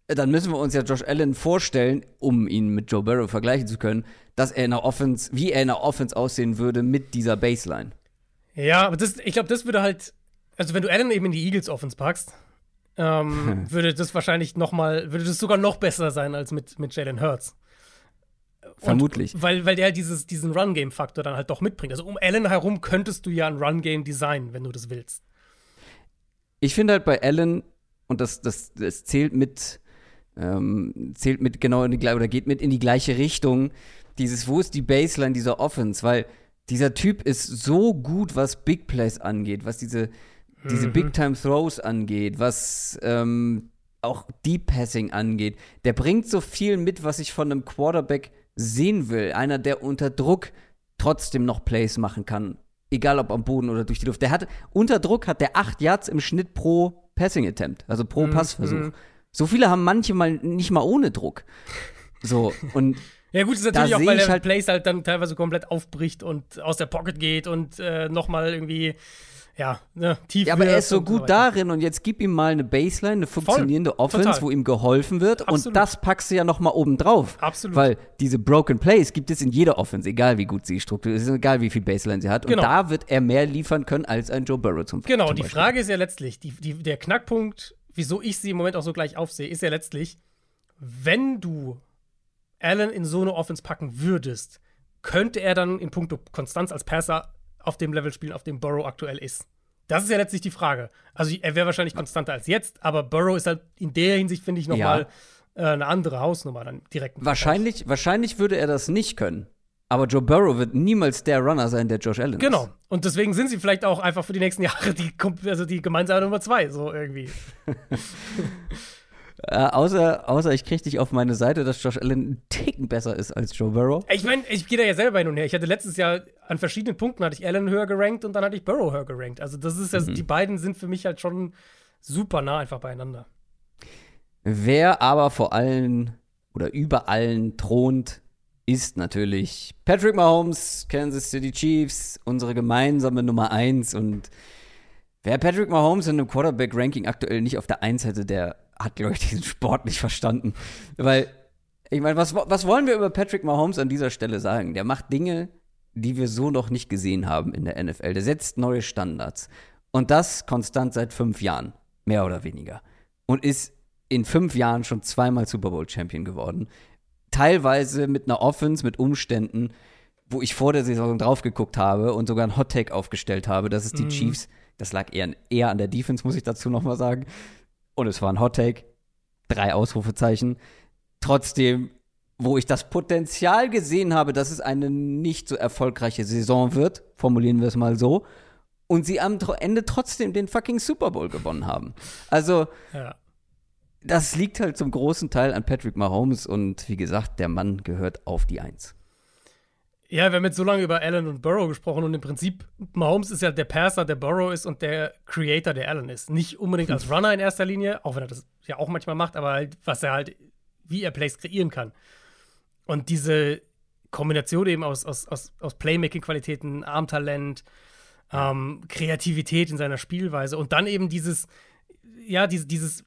äh, dann müssen wir uns ja Josh Allen vorstellen, um ihn mit Joe Burrow vergleichen zu können, dass er in der Offense, wie er in der Offense aussehen würde mit dieser Baseline. Ja, aber das, ich glaube, das würde halt, also wenn du Allen eben in die Eagles Offense packst, ähm, würde das wahrscheinlich noch mal, würde das sogar noch besser sein als mit, mit Jalen Hurts. Und- Vermutlich. Weil, weil der halt dieses, diesen Run-Game-Faktor dann halt doch mitbringt. Also um Allen herum könntest du ja ein Run-Game designen, wenn du das willst. Ich finde halt bei Allen, und das, das, das zählt mit, ähm, zählt mit genau in die gleiche, oder geht mit in die gleiche Richtung, dieses, wo ist die Baseline dieser Offense? Weil dieser Typ ist so gut, was Big Plays angeht, was diese, diese Big Time Throws angeht, was ähm, auch Deep Passing angeht. Der bringt so viel mit, was ich von einem Quarterback sehen will. Einer, der unter Druck trotzdem noch Plays machen kann. Egal ob am Boden oder durch die Luft. Der hat, unter Druck hat der 8 Yards im Schnitt pro Passing Attempt, also pro Passversuch. So viele haben manche mal nicht mal ohne Druck. So, und Ja, gut, ist Da natürlich auch, weil der halt- Plays halt dann teilweise komplett aufbricht und aus der Pocket geht und äh, nochmal irgendwie, ja, ne, tief Ja, aber er ist so und gut weiter. darin und jetzt gib ihm mal eine Baseline, eine funktionierende Offense, Total. wo ihm geholfen wird und Absolut. das packst du ja noch mal oben drauf. Absolut. Weil diese Broken Plays gibt es in jeder Offense, egal wie gut sie strukturiert ist, egal wie viel Baseline sie hat. Genau. Und da wird er mehr liefern können als ein Joe Burrow zum Genau, zum die. Frage ist ja letztlich, die, die, der Knackpunkt, wieso ich sie im Moment auch so gleich aufsehe, ist ja letztlich, wenn du Allen in so eine Offense packen würdest, könnte er dann in puncto Konstanz als Passer auf dem Level spielen, auf dem Burrow aktuell ist? Das ist ja letztlich die Frage. Also er wäre wahrscheinlich konstanter als jetzt, aber Burrow ist halt in der Hinsicht, finde ich, Ja. nochmal äh, eine andere Hausnummer dann direkt. Wahrscheinlich, wahrscheinlich würde er das nicht können. Aber Joe Burrow wird niemals der Runner sein, der Josh Allen Genau. ist. Und deswegen sind sie vielleicht auch einfach für die nächsten Jahre die, also die gemeinsame Nummer zwei, so irgendwie. Äh, außer, außer ich kriege dich auf meine Seite, dass Josh Allen einen Ticken besser ist als Joe Burrow. Ich meine, ich gehe da ja selber hin und her. Ich hatte letztes Jahr an verschiedenen Punkten hatte ich Allen höher gerankt und dann hatte ich Burrow höher gerankt. Also das ist ja, die beiden sind für mich halt schon super nah einfach beieinander. Wer aber vor allen oder über allen thront, ist natürlich Patrick Mahomes, Kansas City Chiefs, unsere gemeinsame Nummer 1. Und wer Patrick Mahomes in einem Quarterback-Ranking aktuell nicht auf der 1 hätte, der hat, glaube ich, diesen Sport nicht verstanden. Weil, ich meine, was, was wollen wir über Patrick Mahomes an dieser Stelle sagen? Der macht Dinge, die wir so noch nicht gesehen haben in der NFL. Der setzt neue Standards. Und das konstant seit fünf Jahren, mehr oder weniger. Und ist in fünf Jahren schon zweimal Super Bowl Champion geworden. teilweise mit einer Offense, mit Umständen, wo ich vor der Saison drauf geguckt habe und sogar ein Hot Take aufgestellt habe, dass es die Mhm. Chiefs, das lag eher, eher an der Defense, muss ich dazu nochmal sagen. Und es war ein Hot Take, drei Ausrufezeichen. Trotzdem, wo ich das Potenzial gesehen habe, dass es eine nicht so erfolgreiche Saison wird, formulieren wir es mal so, und sie am Ende trotzdem den fucking Super Bowl gewonnen haben. Also, Ja. das liegt halt zum großen Teil an Patrick Mahomes und wie gesagt, der Mann gehört auf die Eins. Ja, wir haben jetzt so lange über Allen und Burrow gesprochen und im Prinzip, Mahomes ist ja der Passer, der Burrow ist und der Creator, der Allen ist. Nicht unbedingt als Runner in erster Linie, auch wenn er das ja auch manchmal macht, aber halt, was er halt, wie er Plays kreieren kann. Und diese Kombination eben aus, aus, aus, aus Playmaking-Qualitäten, Armtalent, ähm, Kreativität in seiner Spielweise und dann eben dieses, ja, diese, dieses,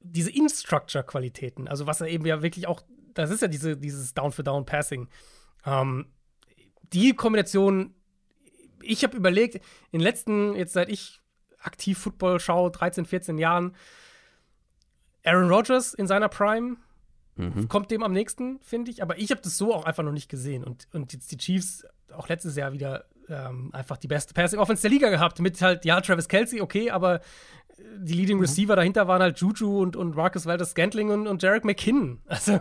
diese In-Structure-Qualitäten, also was er eben ja wirklich auch, das ist ja diese, dieses Down-for-Down-Passing. Ähm, die Kombination, ich habe überlegt, in den letzten, jetzt seit ich aktiv Football schaue, 13, 14 Jahren, Aaron Rodgers in seiner Prime kommt dem am nächsten, finde ich. Aber ich habe das so auch einfach noch nicht gesehen. Und, und jetzt die Chiefs auch letztes Jahr wieder ähm, einfach die beste Passing Offense der Liga gehabt. Mit halt, ja, Travis Kelsey, okay, aber die Leading Receiver dahinter waren halt Juju und, und Marcus Valdez Scantling und, und Jarek McKinnon. Also,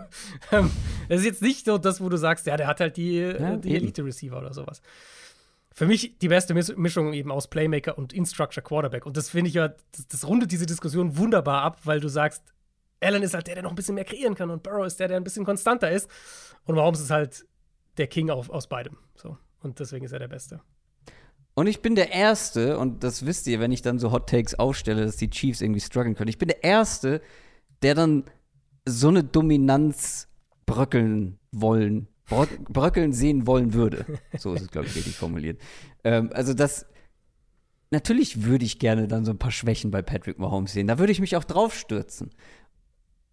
ähm, das ist jetzt nicht so das, wo du sagst, ja, der hat halt die, äh, die eben. Elite Receiver oder sowas. Für mich die beste Mis Mischung eben aus Playmaker und In-Structure Quarterback. Und das finde ich ja, das, das rundet diese Diskussion wunderbar ab, weil du sagst, Allen ist halt der, der noch ein bisschen mehr kreieren kann und Burrow ist der, der ein bisschen konstanter ist. Und Mahomes ist halt der King auf, aus beidem. So. Und deswegen ist er der Beste. Und ich bin der Erste, und das wisst ihr, wenn ich dann so Hot Takes aufstelle, dass die Chiefs irgendwie strugglen können. Ich bin der Erste, der dann so eine Dominanz bröckeln wollen, brö- bröckeln sehen wollen würde. So ist es, glaube ich, richtig formuliert. Ähm, also das, natürlich würde ich gerne dann so ein paar Schwächen bei Patrick Mahomes sehen. Da würde ich mich auch drauf stürzen.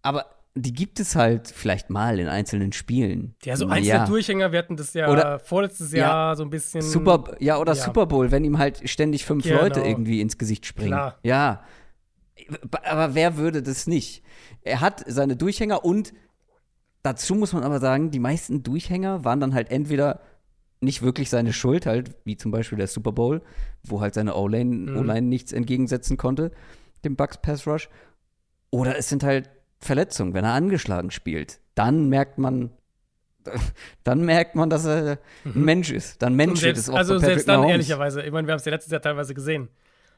Aber die gibt es halt vielleicht mal in einzelnen Spielen. Ja, so einzelne ja. Durchhänger, wir hatten das ja Oder- vorletztes Ja. Jahr so ein bisschen. Super, ja, oder ja. Super Bowl, wenn ihm halt ständig fünf Genau. Leute irgendwie ins Gesicht springen. Klar. Ja. Aber wer würde das nicht? Er hat seine Durchhänger und dazu muss man aber sagen, die meisten Durchhänger waren dann halt entweder nicht wirklich seine Schuld, halt, wie zum Beispiel der Super Bowl, wo halt seine O-Line Mhm. Nichts entgegensetzen konnte, dem Bucks Pass Rush. Oder es sind halt Verletzungen, wenn er angeschlagen spielt. Dann merkt man, dann merkt man, dass er ein Mensch ist. Dann Und menschelt selbst, es auch also selbst dann, Mahomes. ehrlicherweise, ich meine, wir haben es ja letztes Jahr teilweise gesehen.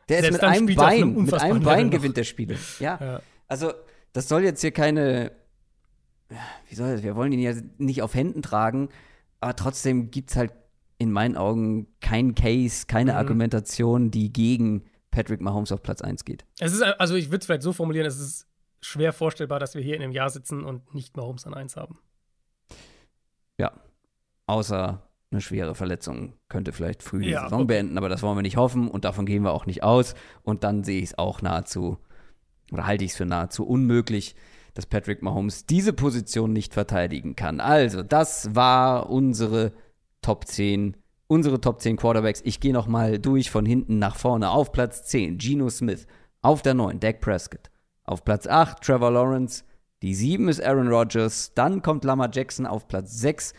Der ist selbst mit dann einem auf einem Bein, mit einem Bein gewinnt der Spiele. Ja. Ja. Also, das soll jetzt hier keine, wie soll das, wir wollen ihn ja nicht auf Händen tragen, aber trotzdem gibt es halt in meinen Augen keinen Case, keine Mhm. Argumentation, die gegen Patrick Mahomes auf Platz 1 geht. Es ist, also ich würde es vielleicht so formulieren, es ist schwer vorstellbar, dass wir hier in einem Jahr sitzen und nicht Mahomes an 1 haben. Ja. Außer eine schwere Verletzung könnte vielleicht früh die Ja, Saison okay. beenden, aber das wollen wir nicht hoffen und davon gehen wir auch nicht aus. Und dann sehe ich es auch nahezu, oder halte ich es für nahezu unmöglich, dass Patrick Mahomes diese Position nicht verteidigen kann. Also, das war unsere Top 10, unsere Top 10 Quarterbacks. Ich gehe noch mal durch von hinten nach vorne. Auf Platz 10 Geno Smith, auf der 9 Dak Prescott, auf Platz 8 Trevor Lawrence, die 7 ist Aaron Rodgers, dann kommt Lamar Jackson auf Platz 6.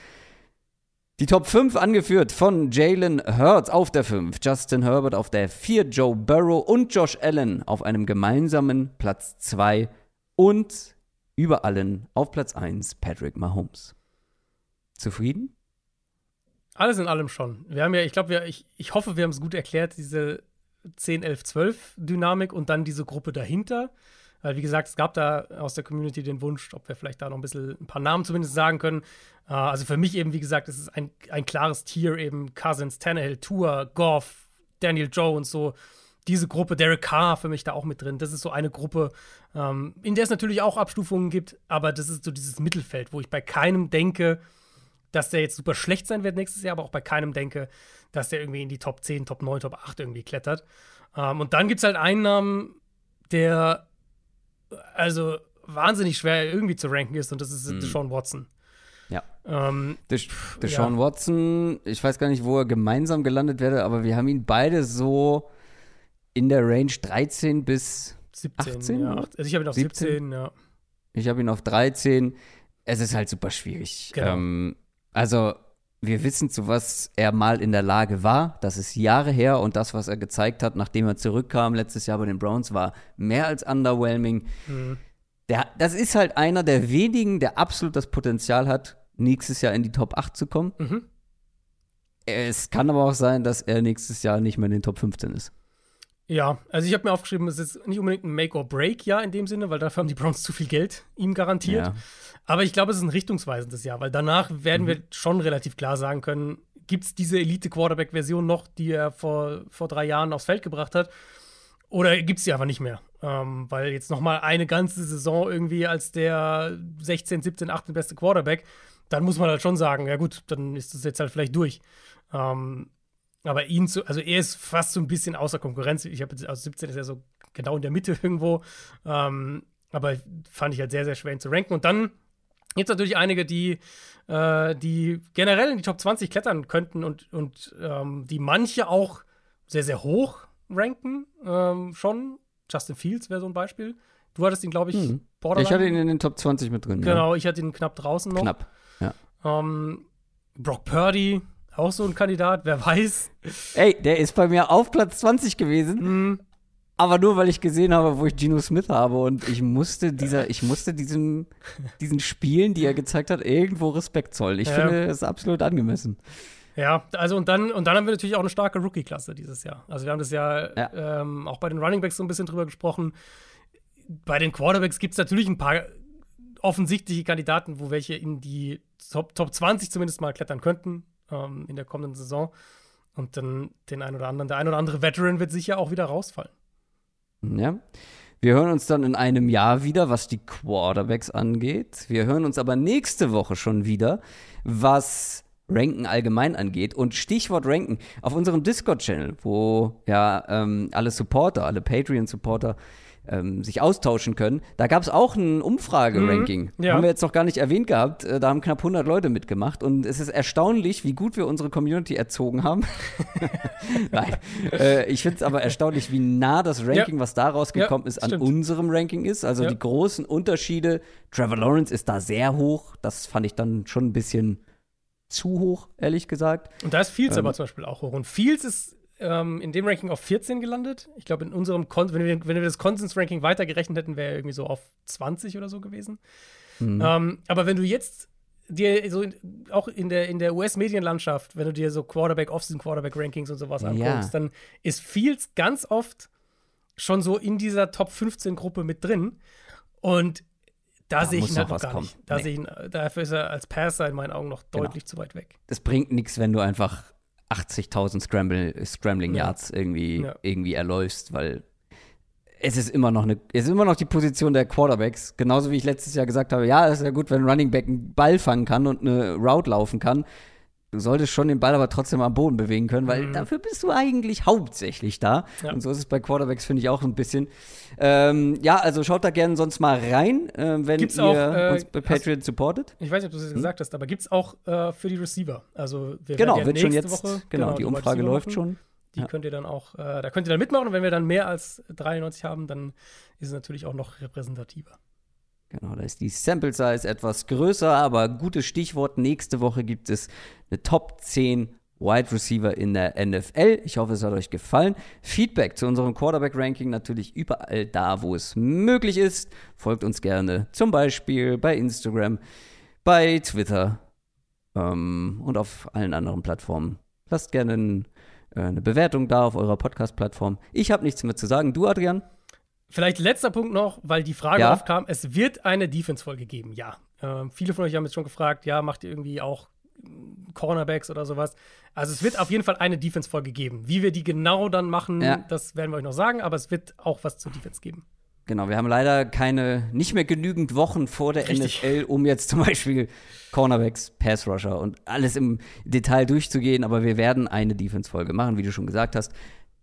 Die Top 5 angeführt von Jalen Hurts auf der 5, Justin Herbert auf der 4, Joe Burrow und Josh Allen auf einem gemeinsamen Platz 2 und über allen auf Platz 1 Patrick Mahomes. Zufrieden? Alles in allem schon. Wir haben ja, ich glaube, ich, ich hoffe, wir haben es gut erklärt, diese 10, 11, 12 Dynamik und dann diese Gruppe dahinter. Weil, wie gesagt, es gab da aus der Community den Wunsch, ob wir vielleicht da noch ein bisschen ein paar Namen zumindest sagen können. Äh, also für mich eben, wie gesagt, es ist ein, ein klares Tier eben Cousins, Tannehill, Tour, Goff, Daniel Jones, so diese Gruppe, Derek Carr für mich da auch mit drin. Das ist so eine Gruppe, ähm, in der es natürlich auch Abstufungen gibt, aber das ist so dieses Mittelfeld, wo ich bei keinem denke, dass der jetzt super schlecht sein wird nächstes Jahr, aber auch bei keinem denke, dass der irgendwie in die Top 10, Top 9, Top 8 irgendwie klettert. Ähm, und dann gibt es halt einen Namen, der also wahnsinnig schwer irgendwie zu ranken ist, und das ist Deshaun Watson. Ja. Ähm, Des Deshaun Watson, ich weiß gar nicht, wo er gemeinsam gelandet wäre, aber wir haben ihn beide so in der Range 13 bis 17, 18? ja. Also ich habe ihn auf 17, 17? ja. Ich habe ihn auf 13. es ist halt super schwierig. Genau. Ähm, also, wir wissen, zu was er mal in der Lage war. Das ist Jahre her und das, was er gezeigt hat, nachdem er zurückkam letztes Jahr bei den Browns, war mehr als underwhelming. Mhm. Der, das ist halt einer der wenigen, der absolut das Potenzial hat, nächstes Jahr in die Top 8 zu kommen. Mhm. Es kann aber auch sein, dass er nächstes Jahr nicht mehr in den Top 15 ist. Ja, also ich habe mir aufgeschrieben, es ist nicht unbedingt ein Make-or-Break-Jahr in dem Sinne, weil dafür haben die Browns zu viel Geld ihm garantiert. Ja. Aber ich glaube, es ist ein richtungsweisendes Jahr, weil danach werden Mhm. wir schon relativ klar sagen können, gibt es diese Elite-Quarterback-Version noch, die er vor, vor drei Jahren aufs Feld gebracht hat? Oder gibt es die einfach nicht mehr? Ähm, weil jetzt noch mal eine ganze Saison irgendwie als der 16, 17, 18 beste Quarterback, dann muss man halt schon sagen, ja gut, dann ist das jetzt halt vielleicht durch. Ähm, aber ihn zu, also er ist fast so ein bisschen außer Konkurrenz. Ich habe jetzt, also 17 ist ja so genau in der Mitte irgendwo. Ähm, aber fand ich halt sehr, sehr schwer ihn zu ranken. Und dann gibt es natürlich einige, die, äh, die generell in die Top 20 klettern könnten und, und ähm, die manche auch sehr, sehr hoch ranken. Ähm, schon. Justin Fields wäre so ein Beispiel. Du hattest ihn, glaube ich, Hm. borderline. Ich hatte ihn in den Top 20 mit drin. Genau, ich hatte ihn knapp draußen Ja. noch. Knapp. Ja. Ähm, Brock Purdy, auch so ein Kandidat, wer weiß. Ey, der ist bei mir auf Platz 20 gewesen. Hm, Aber nur weil ich gesehen habe, wo ich Geno Smith habe und ich musste dieser, ich musste diesem, diesen Spielen, die er gezeigt hat, irgendwo Respekt zollen. Ich Ja. finde, es ist absolut angemessen. Ja, also und dann, und dann haben wir natürlich auch eine starke Rookie-Klasse dieses Jahr. Also wir haben das ja, Ja. Ähm, auch bei den Runningbacks so ein bisschen drüber gesprochen. Bei den Quarterbacks gibt es natürlich ein paar offensichtliche Kandidaten, wo welche in die Top, Top 20 zumindest mal klettern könnten ähm, in der kommenden Saison. Und dann den einen oder anderen, der ein oder andere Veteran wird sicher auch wieder rausfallen. Ja. Wir hören uns dann in einem Jahr wieder, was die Quarterbacks angeht. Wir hören uns aber nächste Woche schon wieder, was Ranken allgemein angeht. Und Stichwort Ranken auf unserem Discord-Channel, wo ja ähm, alle Supporter, alle Patreon-Supporter ähm, sich austauschen können. Da gab es auch ein Umfrage-Ranking. ja. Haben wir jetzt noch gar nicht erwähnt gehabt. Äh, Da haben knapp 100 Leute mitgemacht. Und es ist erstaunlich, wie gut wir unsere Community erzogen haben. Nein. Äh, ich finde es aber erstaunlich, wie nah das Ranking, Ja. was da rausgekommen Ja, ist, an stimmt. unserem Ranking ist. Also die großen Unterschiede. Trevor Lawrence ist da sehr hoch. Das fand ich dann schon ein bisschen zu hoch, ehrlich gesagt. Und da ist Fields Ähm. aber zum Beispiel auch hoch. Und Fields ist ähm, in dem Ranking auf 14 gelandet. Ich glaube, in unserem Kon wenn, wir, wenn wir das Konsens-Ranking weitergerechnet hätten, wäre er irgendwie so auf 20 oder so gewesen. Mhm. Ähm, aber wenn du jetzt dir so in, auch in der, in der US-Medienlandschaft, wenn du dir so Quarterback, Off-Season Quarterback-Rankings und sowas Ja. anguckst, dann ist Fields ganz oft schon so in dieser Top 15-Gruppe mit drin. Und da, Da sehe ich ihn halt noch gar kommen. nicht. Da Nee. sehe ich ihn, dafür ist er als Passer in meinen Augen noch Genau. deutlich zu weit weg. Das bringt nichts, wenn du einfach 80.000 Scramble, Scrambling Ja. Yards irgendwie, Ja. irgendwie erläufst, weil es ist immer noch eine, es ist immer noch die Position der Quarterbacks. Genauso wie ich letztes Jahr gesagt habe, ja, es ist ja gut, wenn ein Running Back einen Ball fangen kann und eine Route laufen kann. Du solltest schon den Ball aber trotzdem am Boden bewegen können, weil Mhm. dafür bist du eigentlich hauptsächlich da. Ja. Und so ist es bei Quarterbacks, finde ich, auch ein bisschen. Ähm, ja, also schaut da gerne sonst mal rein, äh, wenn Gibt's ihr auch, äh, uns bei Patreon supportet. Ich weiß nicht, ob du es jetzt gesagt hast, aber gibt es auch äh, für die Receiver? Also wir Hm? Genau, ja wird schon jetzt, Woche, genau, die Wide Umfrage läuft machen. schon. Die Ja. könnt ihr dann auch, äh, da könnt ihr dann mitmachen und wenn wir dann mehr als 93 haben, dann ist es natürlich auch noch repräsentativer. Genau, da ist die Sample Size etwas größer, aber gutes Stichwort. Nächste Woche gibt es eine Top 10 Wide Receiver in der NFL. Ich hoffe, es hat euch gefallen. Feedback zu unserem Quarterback-Ranking natürlich überall da, wo es möglich ist. Folgt uns gerne zum Beispiel bei Instagram, bei Twitter ähm, und auf allen anderen Plattformen. Lasst gerne äh, eine Bewertung da auf eurer Podcast-Plattform. Ich habe nichts mehr zu sagen. Du, Adrian? Vielleicht letzter Punkt noch, weil die Frage Ja. aufkam, es wird eine Defense-Folge geben, ja. Ähm, viele von euch haben jetzt schon gefragt, ja, macht ihr irgendwie auch mm, Cornerbacks oder sowas. Also es wird auf jeden Fall eine Defense-Folge geben. Wie wir die genau dann machen, Ja. das werden wir euch noch sagen, aber es wird auch was zur Defense geben. Genau, wir haben leider keine, nicht mehr genügend Wochen vor der Richtig. NFL, um jetzt zum Beispiel Cornerbacks, Pass Rusher und alles im Detail durchzugehen, aber wir werden eine Defense-Folge machen, wie du schon gesagt hast.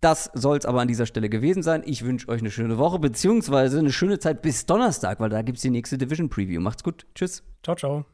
Das soll es aber an dieser Stelle gewesen sein. Ich wünsche euch eine schöne Woche, beziehungsweise eine schöne Zeit bis Donnerstag, weil da gibt es die nächste Division-Preview. Macht's gut. Tschüss. Ciao, ciao.